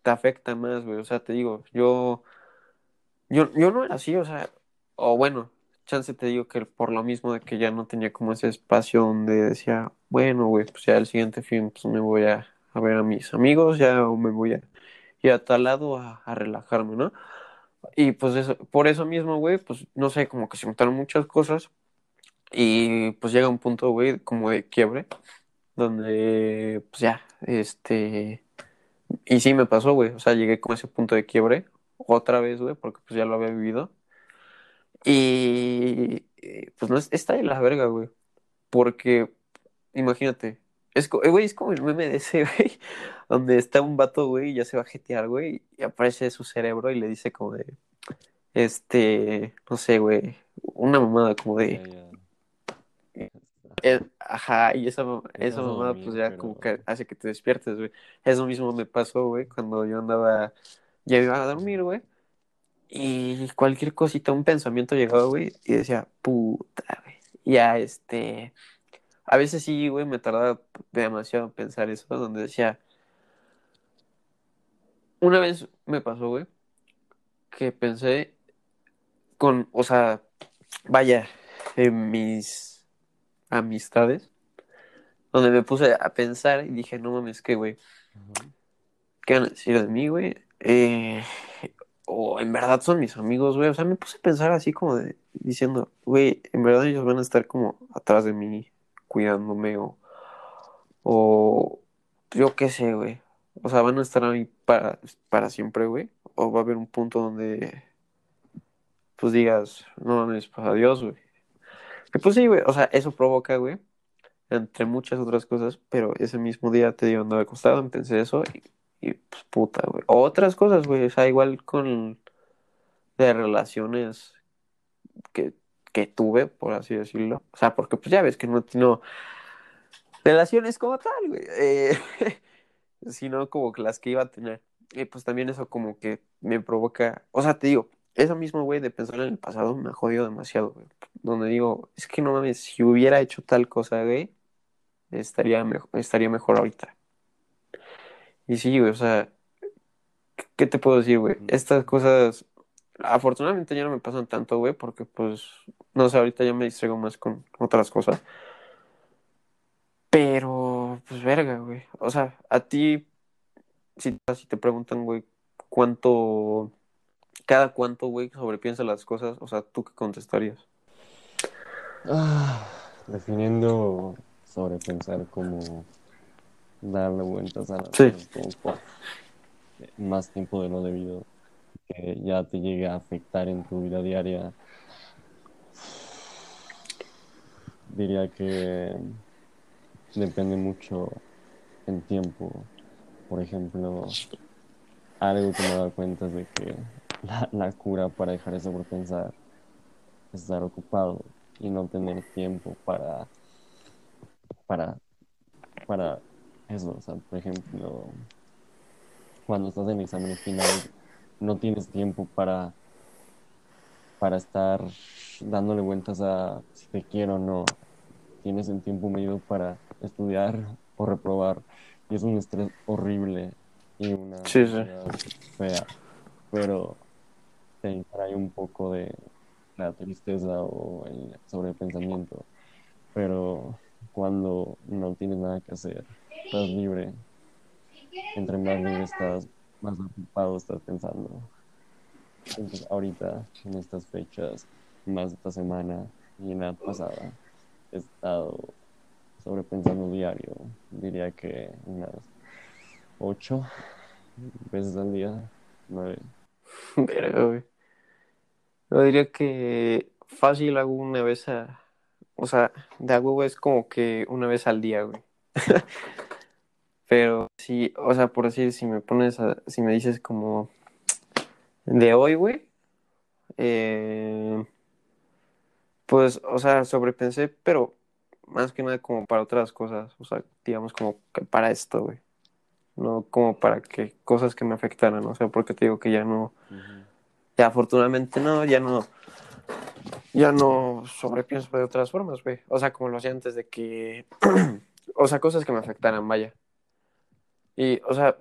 te afecta más, güey. O sea, te digo, yo. Yo, yo no era así, o sea. O bueno, chance te digo que por lo mismo de que ya no tenía como ese espacio donde decía, bueno, güey, pues ya el siguiente fin, pues me voy a, a ver a mis amigos, ya, o me voy a ir a tal lado a, a relajarme, ¿no? Y pues eso, por eso mismo, güey, pues no sé, como que se juntaron muchas cosas y pues llega un punto, güey, como de quiebre, donde pues ya, este, y sí me pasó, güey, o sea, llegué como a ese punto de quiebre otra vez, güey, porque pues ya lo había vivido y eh, pues no es, está de la verga, güey, porque imagínate, es, eh, güey, es como el meme de ese, [LAUGHS] güey, donde está un vato, güey, y ya se va a jetear, güey, y aparece su cerebro y le dice como de este, no sé, güey, una mamada como de, eh, ajá, y esa, mamada pues ya pero como que hace que te despiertes, güey. Eso mismo me pasó, güey, cuando yo andaba, ya iba a dormir, güey, y cualquier cosita, un pensamiento llegaba, güey, y decía, puta, güey, ya, este, a veces sí, güey, me tardaba demasiado en pensar eso, donde decía, una vez me pasó, güey, que pensé con, o sea, vaya, en mis amistades. donde me puse a pensar y dije, no mames, que, güey. ¿qué van a decir de mí, güey? Eh, o en verdad son mis amigos, güey. O sea, me puse a pensar así como de, diciendo, güey, en verdad ellos van a estar como atrás de mí, cuidándome o, o yo qué sé, güey. O sea, van a estar ahí para, para siempre, güey. O va a haber un punto donde, pues digas, no mames, pues adiós, güey. Que pues sí, güey, o sea, eso provoca, güey, entre muchas otras cosas, pero ese mismo día te digo, andaba acostado, pensé eso y, y, pues puta, güey. O Otras cosas, güey, o sea, igual con de relaciones que, que tuve, por así decirlo. O sea, porque pues ya ves que no no relaciones como tal, güey, eh, [LAUGHS] sino como que las que iba a tener. Y pues también eso como que me provoca, o sea, te digo, eso mismo, güey, de pensar en el pasado me ha jodido demasiado, güey. Donde digo, es que no mames, si hubiera hecho tal cosa, güey, estaría estaría mejor ahorita. Y sí, güey, o sea, ¿qué te puedo decir, güey? Estas cosas, afortunadamente ya no me pasan tanto, güey, porque pues, no sé, ahorita ya me distraigo más con otras cosas. Pero, pues, verga, güey. O sea, a ti, si, si te preguntan, güey, cuánto, cada cuánto, güey, sobrepiensa las cosas, o sea, ¿tú qué contestarías? Ah, definiendo sobrepensar como darle vueltas a las Sí. cosas como más tiempo de lo debido, que ya te llegue a afectar en tu vida diaria. Diría que depende mucho en tiempo. Por ejemplo, algo que me he dado cuenta es de que la, la cura para dejar de sobrepensar es estar ocupado y no tener tiempo para, para, para eso. O sea, por ejemplo, cuando estás en exámenes finales, no tienes tiempo para, para estar dándole vueltas a si te quiero o no. Tienes el tiempo medido para estudiar o reprobar. Y es un estrés horrible y una Sí, sí. fea. Pero te trae un poco de la tristeza o el sobrepensamiento. Pero cuando no tienes nada que hacer, estás libre. Entre más libre estás, más ocupado estás pensando. Entonces, ahorita, en estas fechas, más esta semana y en la pasada, he estado sobrepensando diario. Diría que unas ocho veces al día, nueve. Verga, güey. Yo diría que fácil hago una vez a... O sea, de a huevo es como que una vez al día, güey. [LAUGHS] Pero sí, o sea, por decir, si me pones, a, si me dices como de hoy, güey, eh, pues, o sea, sobrepensé, pero más que nada como para otras cosas, o sea, digamos como que para esto, güey. No como para que cosas que me afectaran, o sea, porque te digo que ya no, ya afortunadamente no, ya no, ya no sobrepienso de otras formas, güey. O sea, como lo hacía antes de que, [CLEARS THROAT] o sea, cosas que me afectaran, vaya. Y, o sea,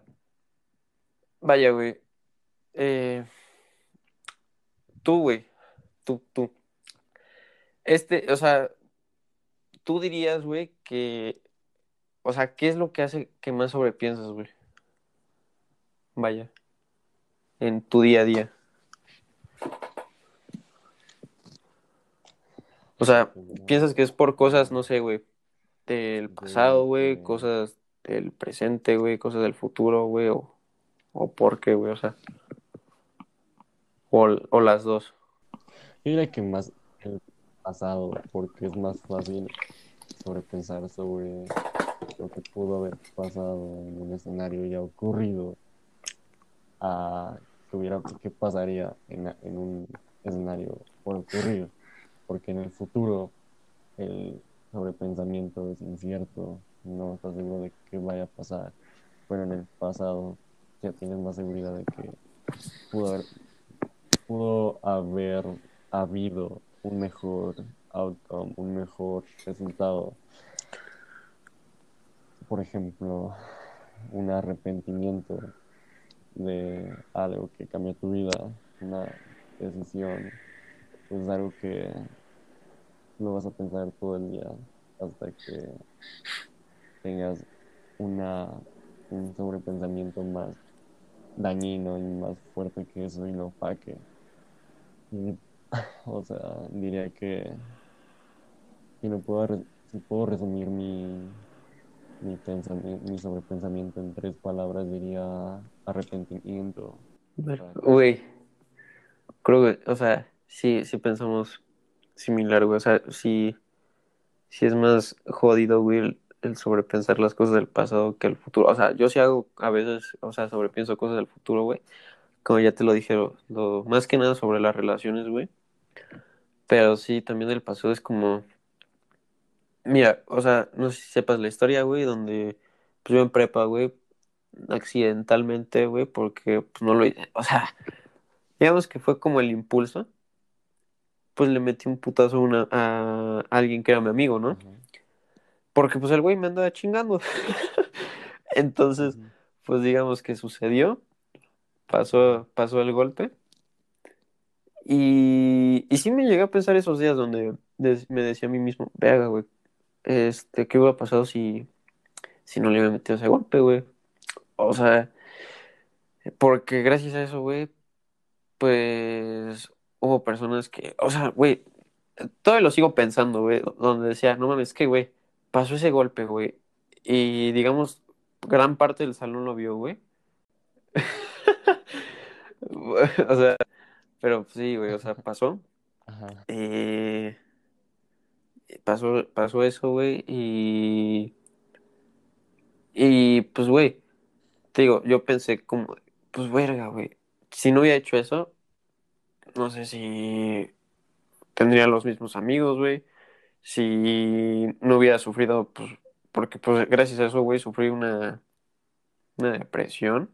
vaya, güey. Eh, tú, güey, tú, tú. Este, o sea, tú dirías, güey, que, o sea, ¿qué es lo que hace que más sobrepiensas, güey? Vaya, en tu día a día. O sea, piensas que es por cosas, no sé, güey, del pasado, güey, cosas del presente, güey, cosas del futuro, güey, o, o por qué, güey, o sea, o, o las dos. Yo diría que más el pasado, porque es más fácil sobrepensar sobre lo que pudo haber pasado en un escenario ya ocurrido a que hubiera qué pasaría en, en un escenario por ocurrir porque en el futuro el sobrepensamiento es incierto, no estás seguro de qué vaya a pasar, pero en el pasado ya tienes más seguridad de que pudo haber, pudo haber habido un mejor outcome, un mejor resultado. Por ejemplo, un arrepentimiento de algo que cambió tu vida, una decisión es algo que no vas a pensar todo el día hasta que tengas una, un sobrepensamiento más dañino y más fuerte que eso y lo opaque. [LAUGHS] o sea, diría que si no puedo, si puedo resumir mi, mi, mi sobrepensamiento en tres palabras, diría arrepentimiento. Uy, creo que, o sea, sí, sí pensamos similar, güey. O sea, sí, sí es más jodido, güey, el, sobrepensar las cosas del pasado que el futuro. O sea, yo sí hago a veces, o sea, sobrepienso cosas del futuro, güey. Como ya te lo dije, lo, más que nada sobre las relaciones, güey. Pero sí, también el pasado es como... Mira, o sea, no sé si sepas la historia, güey, donde pues yo en prepa, güey, accidentalmente, güey, porque pues no lo. O sea, digamos que fue como el impulso pues le metí un putazo una, a alguien que era mi amigo, ¿no? Porque pues el güey me andaba chingando. [LAUGHS] Entonces, pues digamos que sucedió, pasó, pasó el golpe. Y, y sí me llegué a pensar esos días donde me decía a mí mismo, vea, güey, este, ¿qué hubiera pasado si, si no le hubiera metido ese golpe, güey? O sea, porque gracias a eso, güey, pues hubo personas que, o sea, güey, todavía lo sigo pensando, güey, donde decía, no mames, que, güey, pasó ese golpe, güey, y digamos, gran parte del salón lo vio, güey. [LAUGHS] o sea, pero sí, güey, o sea, pasó. Eh, pasó, pasó eso, güey, y... Y pues, güey, te digo, yo pensé como, pues, verga, güey, si no hubiera hecho eso, no sé si tendría los mismos amigos, güey. Si no hubiera sufrido, pues, porque pues gracias a eso, güey, sufrí una, una depresión.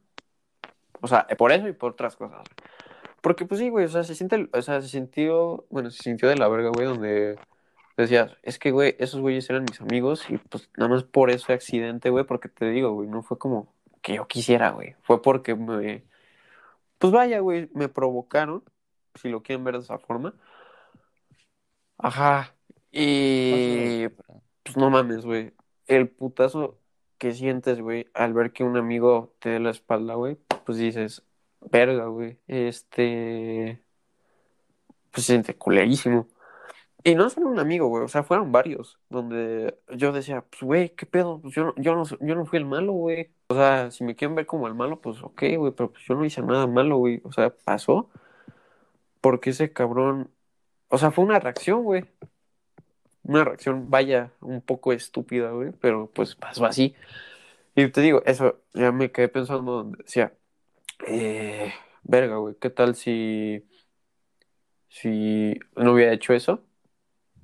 O sea, por eso y por otras cosas. Porque pues sí, güey, o sea, se siente, o sea, se sintió, bueno, se sintió de la verga, güey, donde decías, es que, güey, esos güeyes eran mis amigos y pues nada más por ese accidente, güey, porque te digo, güey, no fue como que yo quisiera, güey. Fue porque me, pues vaya, güey, me provocaron si lo quieren ver de esa forma. Ajá. Y pues no mames, güey. El putazo que sientes, güey, al ver que un amigo te dé la espalda, güey, pues dices, verga, güey. Este. Pues se siente culerísimo. Y no solo un amigo, güey, o sea, fueron varios, donde yo decía, pues, güey, ¿qué pedo? Pues yo, yo, no, yo no fui el malo, güey. O sea, si me quieren ver como el malo, pues ok, güey, pero pues yo no hice nada malo, güey. O sea, pasó porque ese cabrón, o sea, fue una reacción, güey. Una reacción, vaya, un poco estúpida, güey, pero pues pasó así. Y te digo, eso ya me quedé pensando donde decía, eh, verga, güey, ¿qué tal si, si no hubiera hecho eso?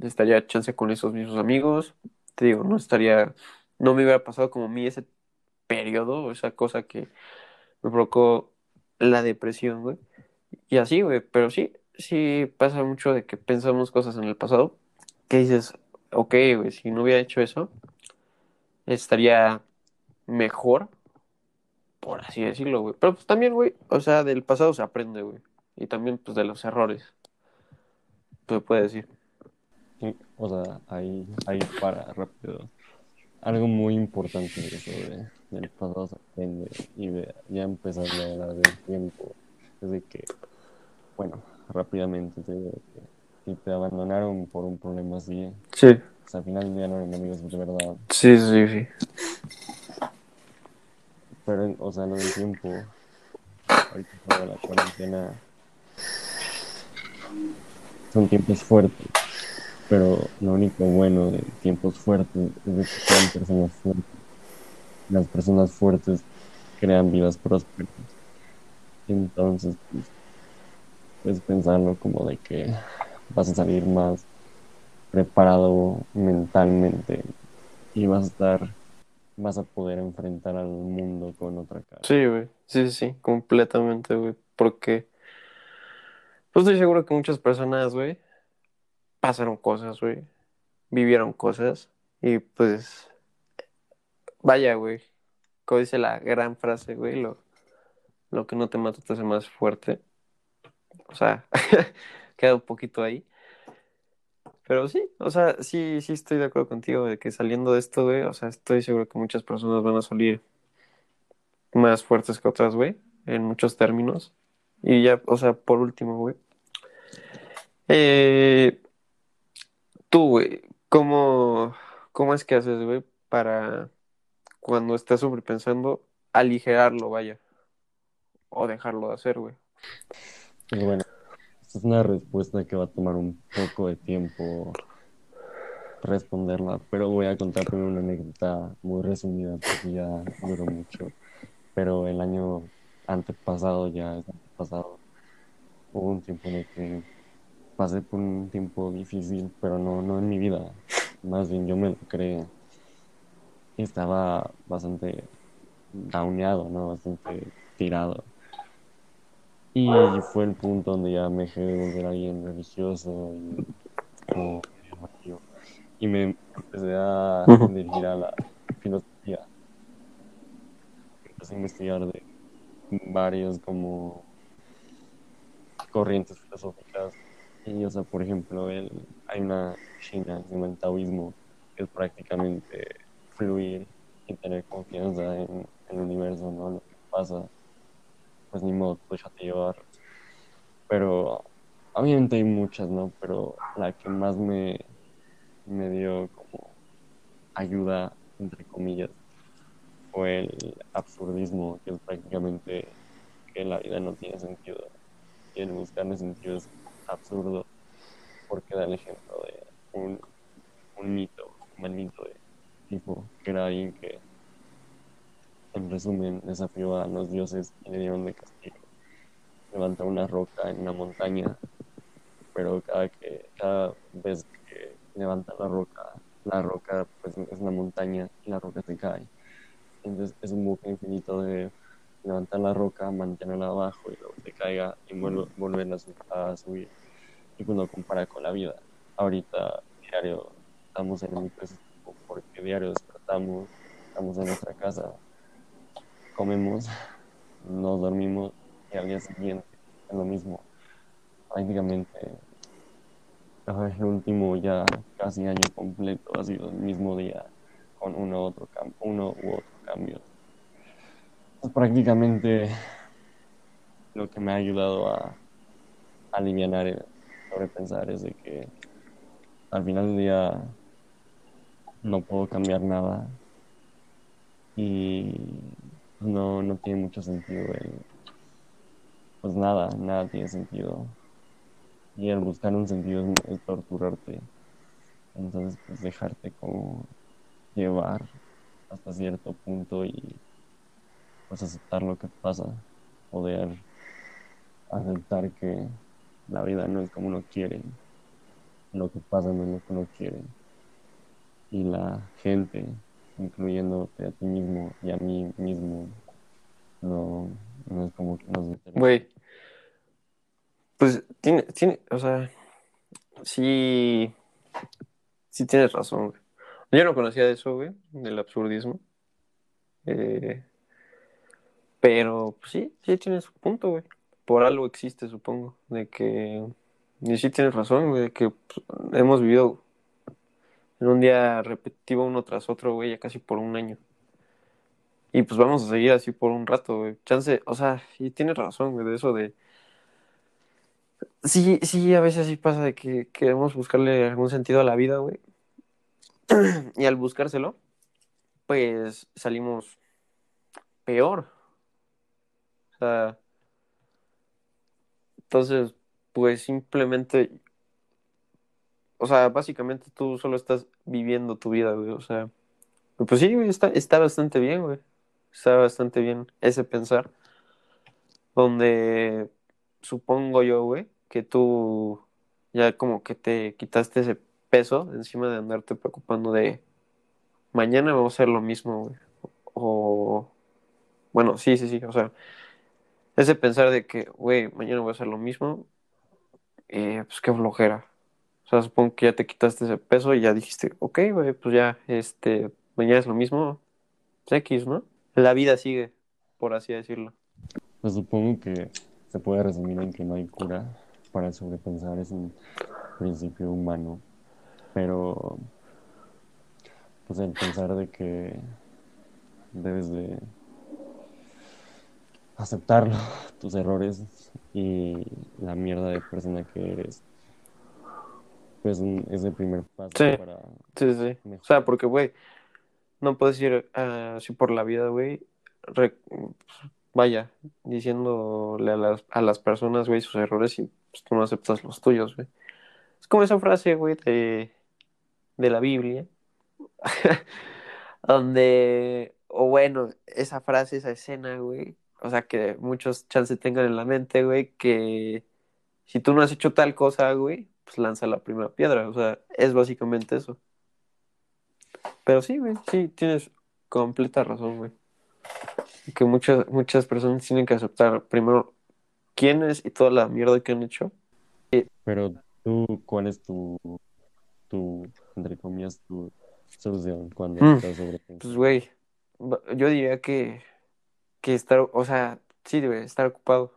Estaría chance con esos mismos amigos, te digo, no estaría, no me hubiera pasado como a mí ese periodo, esa cosa que me provocó la depresión, güey. Y así, güey, pero sí, sí pasa mucho de que pensamos cosas en el pasado, que dices, ok, güey, si no hubiera hecho eso, estaría mejor, por así decirlo, güey. Pero pues también, güey, o sea, del pasado se aprende, güey. Y también, pues, de los errores. Se puede decir. Sí, o sea, ahí, ahí para rápido. Algo muy importante de de, del pasado se aprende y de ya empezar a hablar del tiempo. Es de que, bueno, rápidamente te digo que si te abandonaron por un problema así, Sí, pues al final del día no eran amigos de verdad. sí, sí, sí. Pero, o sea, lo del tiempo, ahorita con la cuarentena, son tiempos fuertes. Pero lo único bueno de tiempos fuertes es de que sean personas fuertes. Las personas fuertes crean vidas prósperas. Entonces, pues, puedes pensarlo como de que vas a salir más preparado mentalmente y vas a estar, vas a poder enfrentar al mundo con otra cara. Sí, güey. Sí, sí, completamente, güey. Porque, pues estoy seguro que muchas personas, güey, pasaron cosas, güey. Vivieron cosas. Y pues, vaya, güey. Como dice la gran frase, güey, lo, lo que no te mata te hace más fuerte. O sea, [LAUGHS] queda un poquito ahí. Pero sí, o sea, sí, sí estoy de acuerdo contigo de que saliendo de esto, güey, o sea, estoy seguro que muchas personas van a salir más fuertes que otras, güey, en muchos términos. Y ya, o sea, por último, güey. Eh, tú, güey, ¿cómo, cómo es que haces, güey, para cuando estás sobrepensando, aligerarlo, vaya, o dejarlo de hacer, güey? Bueno, es una respuesta que va a tomar un poco de tiempo responderla, pero voy a contar primero una anécdota muy resumida porque ya duró mucho. Pero el año antepasado, ya es antepasado, hubo un tiempo en el que pasé por un tiempo difícil, pero no, no en mi vida, más bien yo me lo creé. Estaba bastante dauneado, ¿no? Bastante tirado. Y fue el punto donde ya me dejé de volver alguien religioso y como me empecé a dirigir a la filosofía. Empecé a investigar de varios como corrientes filosóficas. Y, o sea, por ejemplo, el, hay una china que se llama el taoísmo, que es prácticamente fluir y tener confianza en, en el universo, ¿no? Lo que pasa pues ni modo, pues déjate llevar. Pero obviamente hay muchas, ¿no? Pero la que más me, me dio como ayuda, entre comillas, fue el absurdismo, que es prácticamente que la vida no tiene sentido. Y el buscarle sentido es absurdo, porque da el ejemplo de un, un mito, un mal mito de tipo, que era alguien que en resumen, desafió a los dioses y le dieron de castigo. Levanta una roca en una montaña, pero cada, que, cada vez que levanta la roca, la roca pues, es una montaña y la roca se cae. Entonces es un bucle infinito de levantar la roca, mantenerla abajo y luego se caiga y vuelve, volver a, su- a subir. Y pues lo compara con la vida. Ahorita diario estamos en un tipo, porque diario despertamos, estamos en nuestra casa, comemos, [LAUGHS] nos dormimos y al día siguiente es lo mismo. Prácticamente el último ya casi año completo ha sido el mismo día con uno, u otro cambio. Es prácticamente lo que me ha ayudado a aliviar el sobrepensar es de que al final del día no puedo cambiar nada y no, no tiene mucho sentido el, pues nada, nada tiene sentido. Y el buscar un sentido es, es torturarte. Entonces, pues dejarte como llevar hasta cierto punto y pues aceptar lo que pasa, poder aceptar que la vida no es como uno quiere, lo que pasa no es lo que uno quiere y la gente, incluyéndote a ti mismo y a mí mismo, no, no es como que nos Güey, pues tiene, tiene, o sea, sí, sí tienes razón, güey. Yo no conocía de eso, güey, del absurdismo. Eh, pero pues, sí, sí tienes un punto, güey. Por algo existe, supongo, de que... Y sí tienes razón, güey, de que pues, hemos vivido en un día repetitivo uno tras otro, güey, ya casi por un año. Y pues vamos a seguir así por un rato, güey. Chance, o sea, y tienes razón, güey, de eso de... Sí, sí, a veces sí pasa de que queremos buscarle algún sentido a la vida, güey. [CLEARS THROAT] y al buscárselo, pues salimos peor. O sea, entonces, pues simplemente, o sea, básicamente tú solo estás viviendo tu vida, güey. O sea, pues sí, güey, está, está bastante bien, güey. Está bastante bien ese pensar. Donde supongo yo, güey, que tú ya como que te quitaste ese peso encima de andarte preocupando de mañana vamos a hacer lo mismo, güey. O, bueno, sí, sí, sí, o sea, ese pensar de que, güey, mañana voy a hacer lo mismo, eh, pues qué flojera. O sea, supongo que ya te quitaste ese peso y ya dijiste, ok, güey, pues ya, este, mañana es lo mismo, pues X, ¿no? La vida sigue, por así decirlo. Pues supongo que se puede resumir en que no hay cura para sobrepensar, es un principio humano pero pues el pensar de que debes de aceptarlo, [LAUGHS] tus errores y la mierda de persona que eres, pues es el primer paso para... Sí, sí. O sea, porque, güey, no puedes ir así por la vida, güey, vaya, diciéndole a las, a las personas, güey, sus errores y pues, tú no aceptas los tuyos, güey. Es como esa frase, güey, de de la Biblia, [LAUGHS] donde, o bueno, esa frase, esa escena, güey, o sea, que muchos chances tengan en la mente, güey, que si tú no has hecho tal cosa, güey, pues lanza la primera piedra, o sea, es básicamente eso. Pero sí, güey, sí, tienes completa razón, güey. Que muchas, muchas personas tienen que aceptar primero quiénes y toda la mierda que han hecho. Pero tú, ¿cuál es tu tu, entre comillas, tu solución cuando mm. estás Pues, güey, yo diría que, que estar, o sea, sí, debe estar ocupado.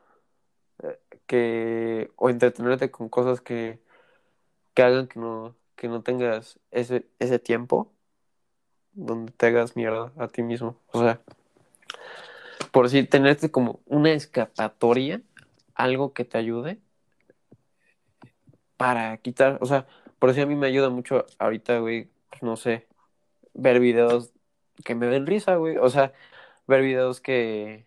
Eh, que, o entretenerte con cosas que, que hagan que no, que no tengas ese, ese tiempo donde te hagas mierda a ti mismo. O sea, por si tenerte como una escapatoria, algo que te ayude para quitar, o sea, por eso a mí me ayuda mucho ahorita, güey, pues, no sé, ver videos que me den risa, güey. O sea, ver videos que,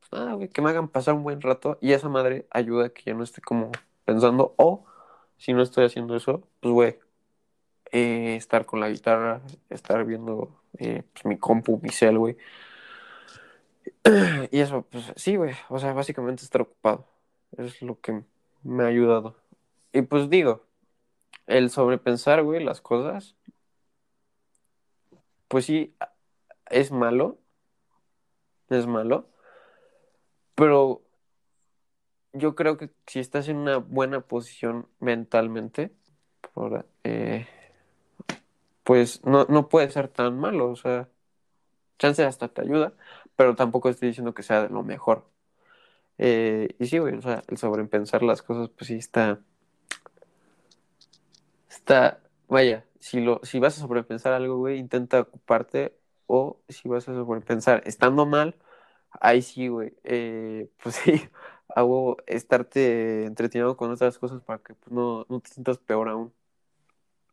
pues, nada, güey, que me hagan pasar un buen rato. Y esa madre ayuda a que ya no esté como pensando, o si no estoy haciendo eso, pues, güey, eh, estar con la guitarra, estar viendo eh, pues, mi compu, mi cel, güey. [CLEARS THROAT] Y eso, pues sí, güey. O sea, básicamente estar ocupado. Es lo que me ha ayudado. Y pues digo, el sobrepensar, güey, las cosas, pues sí, es malo, es malo, pero yo creo que si estás en una buena posición mentalmente, eh, pues no, no puede ser tan malo, o sea, chance hasta te ayuda, pero tampoco estoy diciendo que sea de lo mejor. Eh, y sí, güey, o sea, el sobrepensar las cosas, pues sí está está, vaya, si, lo, si vas a sobrepensar algo, güey, intenta ocuparte o si vas a sobrepensar estando mal, ahí sí, güey, eh, [LAUGHS] pues sí, hago estarte entretenido con otras cosas para que pues, no, no te sientas peor aún.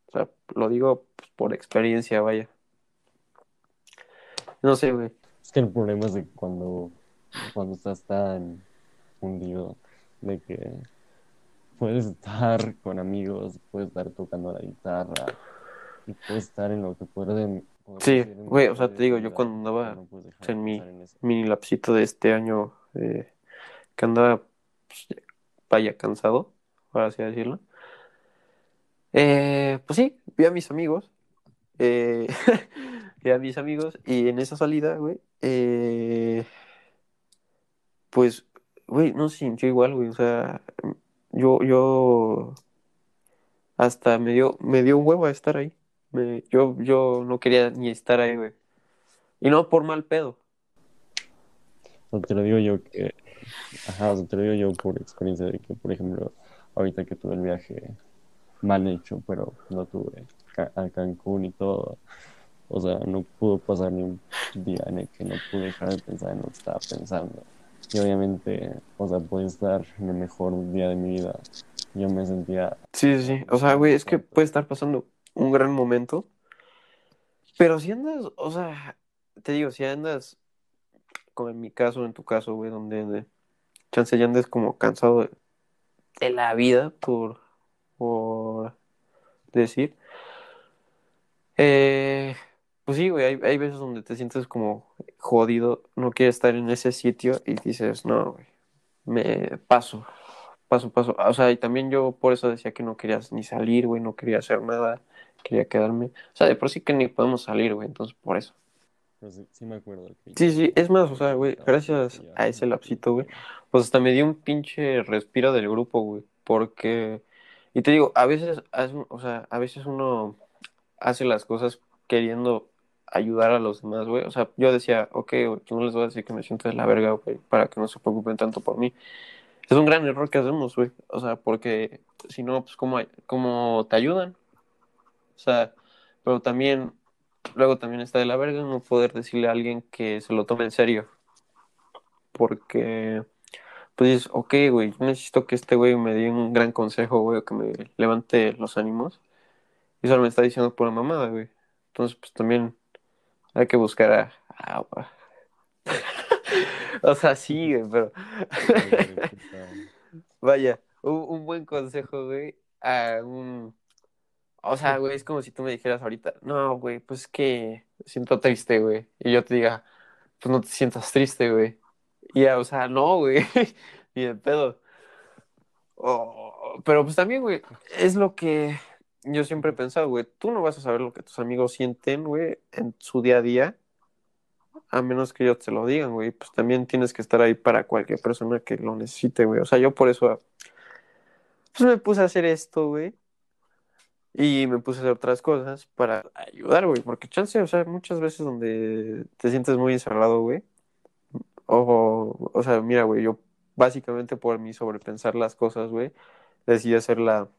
O sea, lo digo pues, por experiencia, vaya. No sé, güey. Es que el problema es de cuando, cuando estás tan hundido, de que puedes estar con amigos, puedes estar tocando la guitarra y puedes estar en lo que puede, Sí, güey, o sea, te digo, yo cuando andaba en mi mini lapsito de este año, eh, que andaba, pues, vaya, cansado, por así decirlo, eh, pues sí, vi a mis amigos, eh, [LAUGHS] vi a mis amigos, y en esa salida, güey, eh, pues, güey, no se sintió igual, güey, o sea, yo, yo, hasta me dio, me dio estar ahí. Yo, yo no quería ni estar ahí, güey. Y no por mal pedo. O te lo digo yo que, ajá, o te lo digo yo por experiencia de que, por ejemplo, ahorita que tuve el viaje mal hecho, pero no tuve a Cancún y todo, o sea, no pudo pasar ni un día en el que no pude dejar de pensar en lo que estaba pensando. Y obviamente, o sea, puede estar en el mejor día de mi vida. Yo me sentía... Sí, sí, sí. O sea, güey, es que puede estar pasando un gran momento. Pero si andas, o sea, te digo, si andas, como en mi caso, en tu caso, güey, donde chance ya andes como cansado de, la vida, por, por decir. Eh, pues sí, güey, hay, hay, veces donde te sientes como jodido, no quieres estar en ese sitio y dices, no, güey, me paso, paso, paso. O sea, y también yo por eso decía que no querías ni salir, güey, no quería hacer nada quería quedarme. O sea, de por sí que ni podemos salir, güey, entonces por eso. Sí, me acuerdo. Sí, sí, es más, o sea, güey, gracias a ese lapsito, güey, pues hasta me dio un pinche respiro del grupo, güey, porque, y te digo, a veces, o sea, a veces uno hace las cosas queriendo ayudar a los demás, güey, o sea, yo decía, ok, güey, no les voy a decir que me siento de la verga, güey, para que no se preocupen tanto por mí. Es un gran error que hacemos, güey, o sea, porque si no, pues, ¿cómo, cómo te ayudan? O sea, pero también, luego también está de la verga no poder decirle a alguien que se lo tome en serio. Porque, pues dices, ok, güey, yo necesito que este güey me dé un gran consejo, güey, que me levante los ánimos. Y solo me está diciendo por la mamada, güey. Entonces, pues también hay que buscar a... agua. [LAUGHS] o sea, sí, güey, pero... [LAUGHS] Vaya, un, un buen consejo, güey, a un o sea, güey, es como si tú me dijeras ahorita, no, güey, pues que siento triste, güey. Y yo te diga, pues no te sientas triste, güey. Y ya, o sea, no, güey, [LAUGHS] ni de pedo. pero pues también, güey, es lo que yo siempre he pensado, güey. Tú no vas a saber lo que tus amigos sienten, güey, en su día a día, a menos que ellos te lo digan, güey. Pues también tienes que estar ahí para cualquier persona que lo necesite, güey. O sea, yo por eso, pues me puse a hacer esto, güey y me puse a hacer otras cosas para ayudar, güey. Porque chance, o sea, muchas veces donde te sientes muy encerrado, güey. O, o sea, mira, güey, yo básicamente por mí sobrepensar las cosas, güey, decidí hacer la,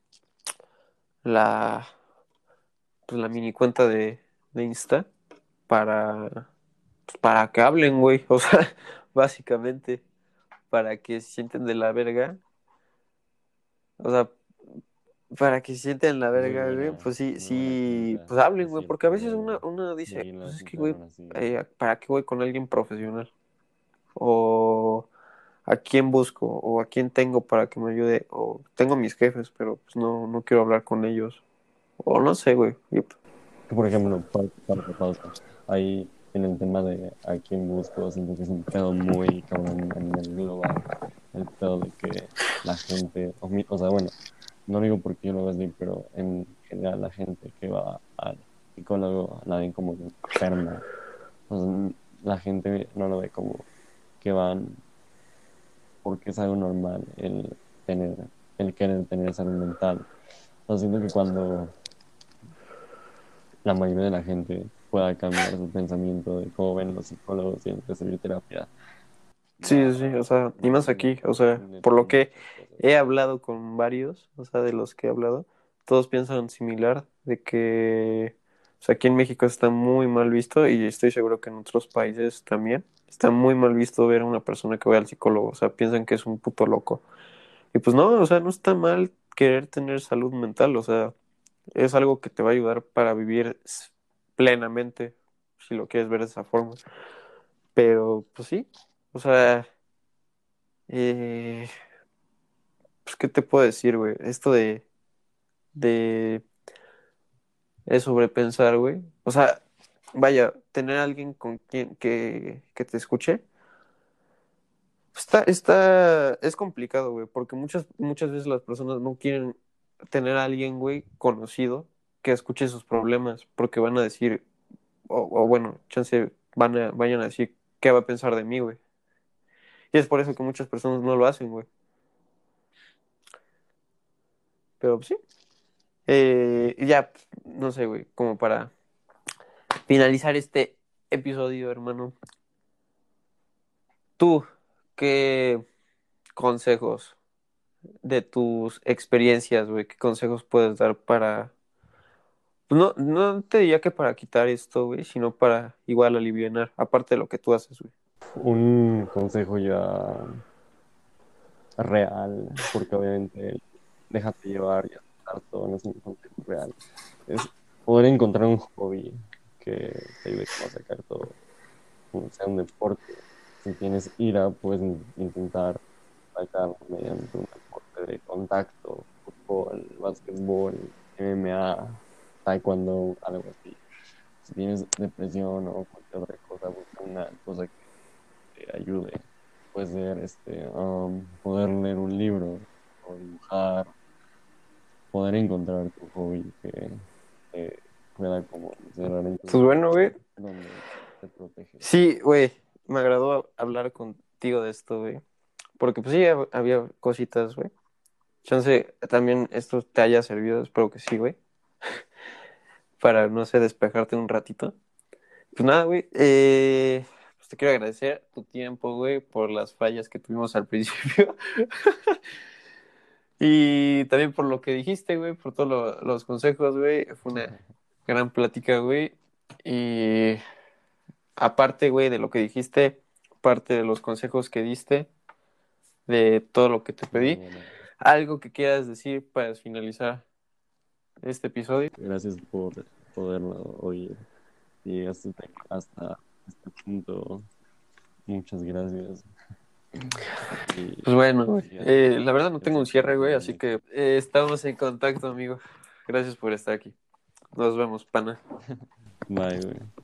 la, pues la mini cuenta de, de Insta para, pues, para que hablen, güey. [LAUGHS] O sea, básicamente, para que se sienten de la verga. O sea, para que se sienten la verga, güey, pues sí, sí, pues hablen, güey, porque a veces una, una dice, pues es que, güey, eh, ¿para qué voy con alguien profesional? O a quién busco, o a quién tengo para que me ayude, o tengo mis jefes, pero pues no, no quiero hablar con ellos, o no sé, güey. Por ejemplo, para, ahí en el tema de a quién busco, siento que es un pedo muy cabrón en el global, el pedo de que la gente, o sea, bueno, no digo porque yo lo veo así, pero en general la gente que va al psicólogo la ven como enferma. la gente no lo ve como que van porque es algo normal el tener, el querer tener salud mental. Entonces siento que cuando la mayoría de la gente pueda cambiar su pensamiento de cómo ven los psicólogos y recibir terapia. Sí, sí, o sea, y más aquí, o sea, por lo que he hablado con varios, o sea, de los que he hablado, todos piensan similar, de que, o sea, aquí en México está muy mal visto y estoy seguro que en otros países también está muy mal visto ver a una persona que va al psicólogo, o sea, piensan que es un puto loco. Y pues no, o sea, no está mal querer tener salud mental, o sea, es algo que te va a ayudar para vivir plenamente, si lo quieres ver de esa forma. Pero, pues sí, o sea, eh, pues, ¿qué te puedo decir, güey? Esto de, de, de sobrepensar, güey. O sea, vaya, tener a alguien con quien que, que te escuche. Está, está, es complicado, güey, porque muchas, muchas veces las personas no quieren tener a alguien, güey, conocido que escuche sus problemas, porque van a decir, o, o bueno, chance, van a, vayan a decir, ¿qué va a pensar de mí, güey? Y es por eso que muchas personas no lo hacen, güey. Pero pues, sí. Eh, ya, no sé, güey, como para finalizar este episodio, hermano. Tú, ¿qué consejos de tus experiencias, güey, qué consejos puedes dar para... pues No, no te diría que para quitar esto, güey, sino para igual aliviar, aparte de lo que tú haces, güey. Un consejo ya real, porque obviamente déjate llevar y aceptar todo, no es un consejo real. Es poder encontrar un hobby que te ayude a sacar todo, sea un deporte. Si tienes ira, puedes in- intentar sacarlo mediante un deporte de contacto, fútbol, básquetbol, MMA, taekwondo, algo así. Si tienes depresión o cualquier otra cosa, busca una cosa que te ayude. Puede ser este, um, poder leer un libro o dibujar, poder encontrar tu hobby que te pueda como cerrar en tu Pues bueno, güey. donde te protege. Sí, güey, me agradó hablar contigo de esto, güey. Porque pues sí, hab- había cositas, güey. Chance, también esto te haya servido, espero que sí, güey. [LAUGHS] Para, no sé, despejarte un ratito. Pues nada, güey. eh, te quiero agradecer tu tiempo, güey, por las fallas que tuvimos al [LAUGHS] principio. y también por lo que dijiste, güey, por todos lo- los consejos, güey. Fue una gran plática, güey. Y aparte, güey, de lo que dijiste, aparte de los consejos que diste, de todo lo que te pedí, Bueno, algo que quieras decir para finalizar este episodio. gracias por poderlo oír. Y hasta, hasta este punto, muchas gracias. Y- Pues bueno, güey, eh, la verdad no tengo un cierre, güey, así que eh, estamos en contacto, amigo. Gracias por estar aquí. Nos vemos, pana. Bye, güey.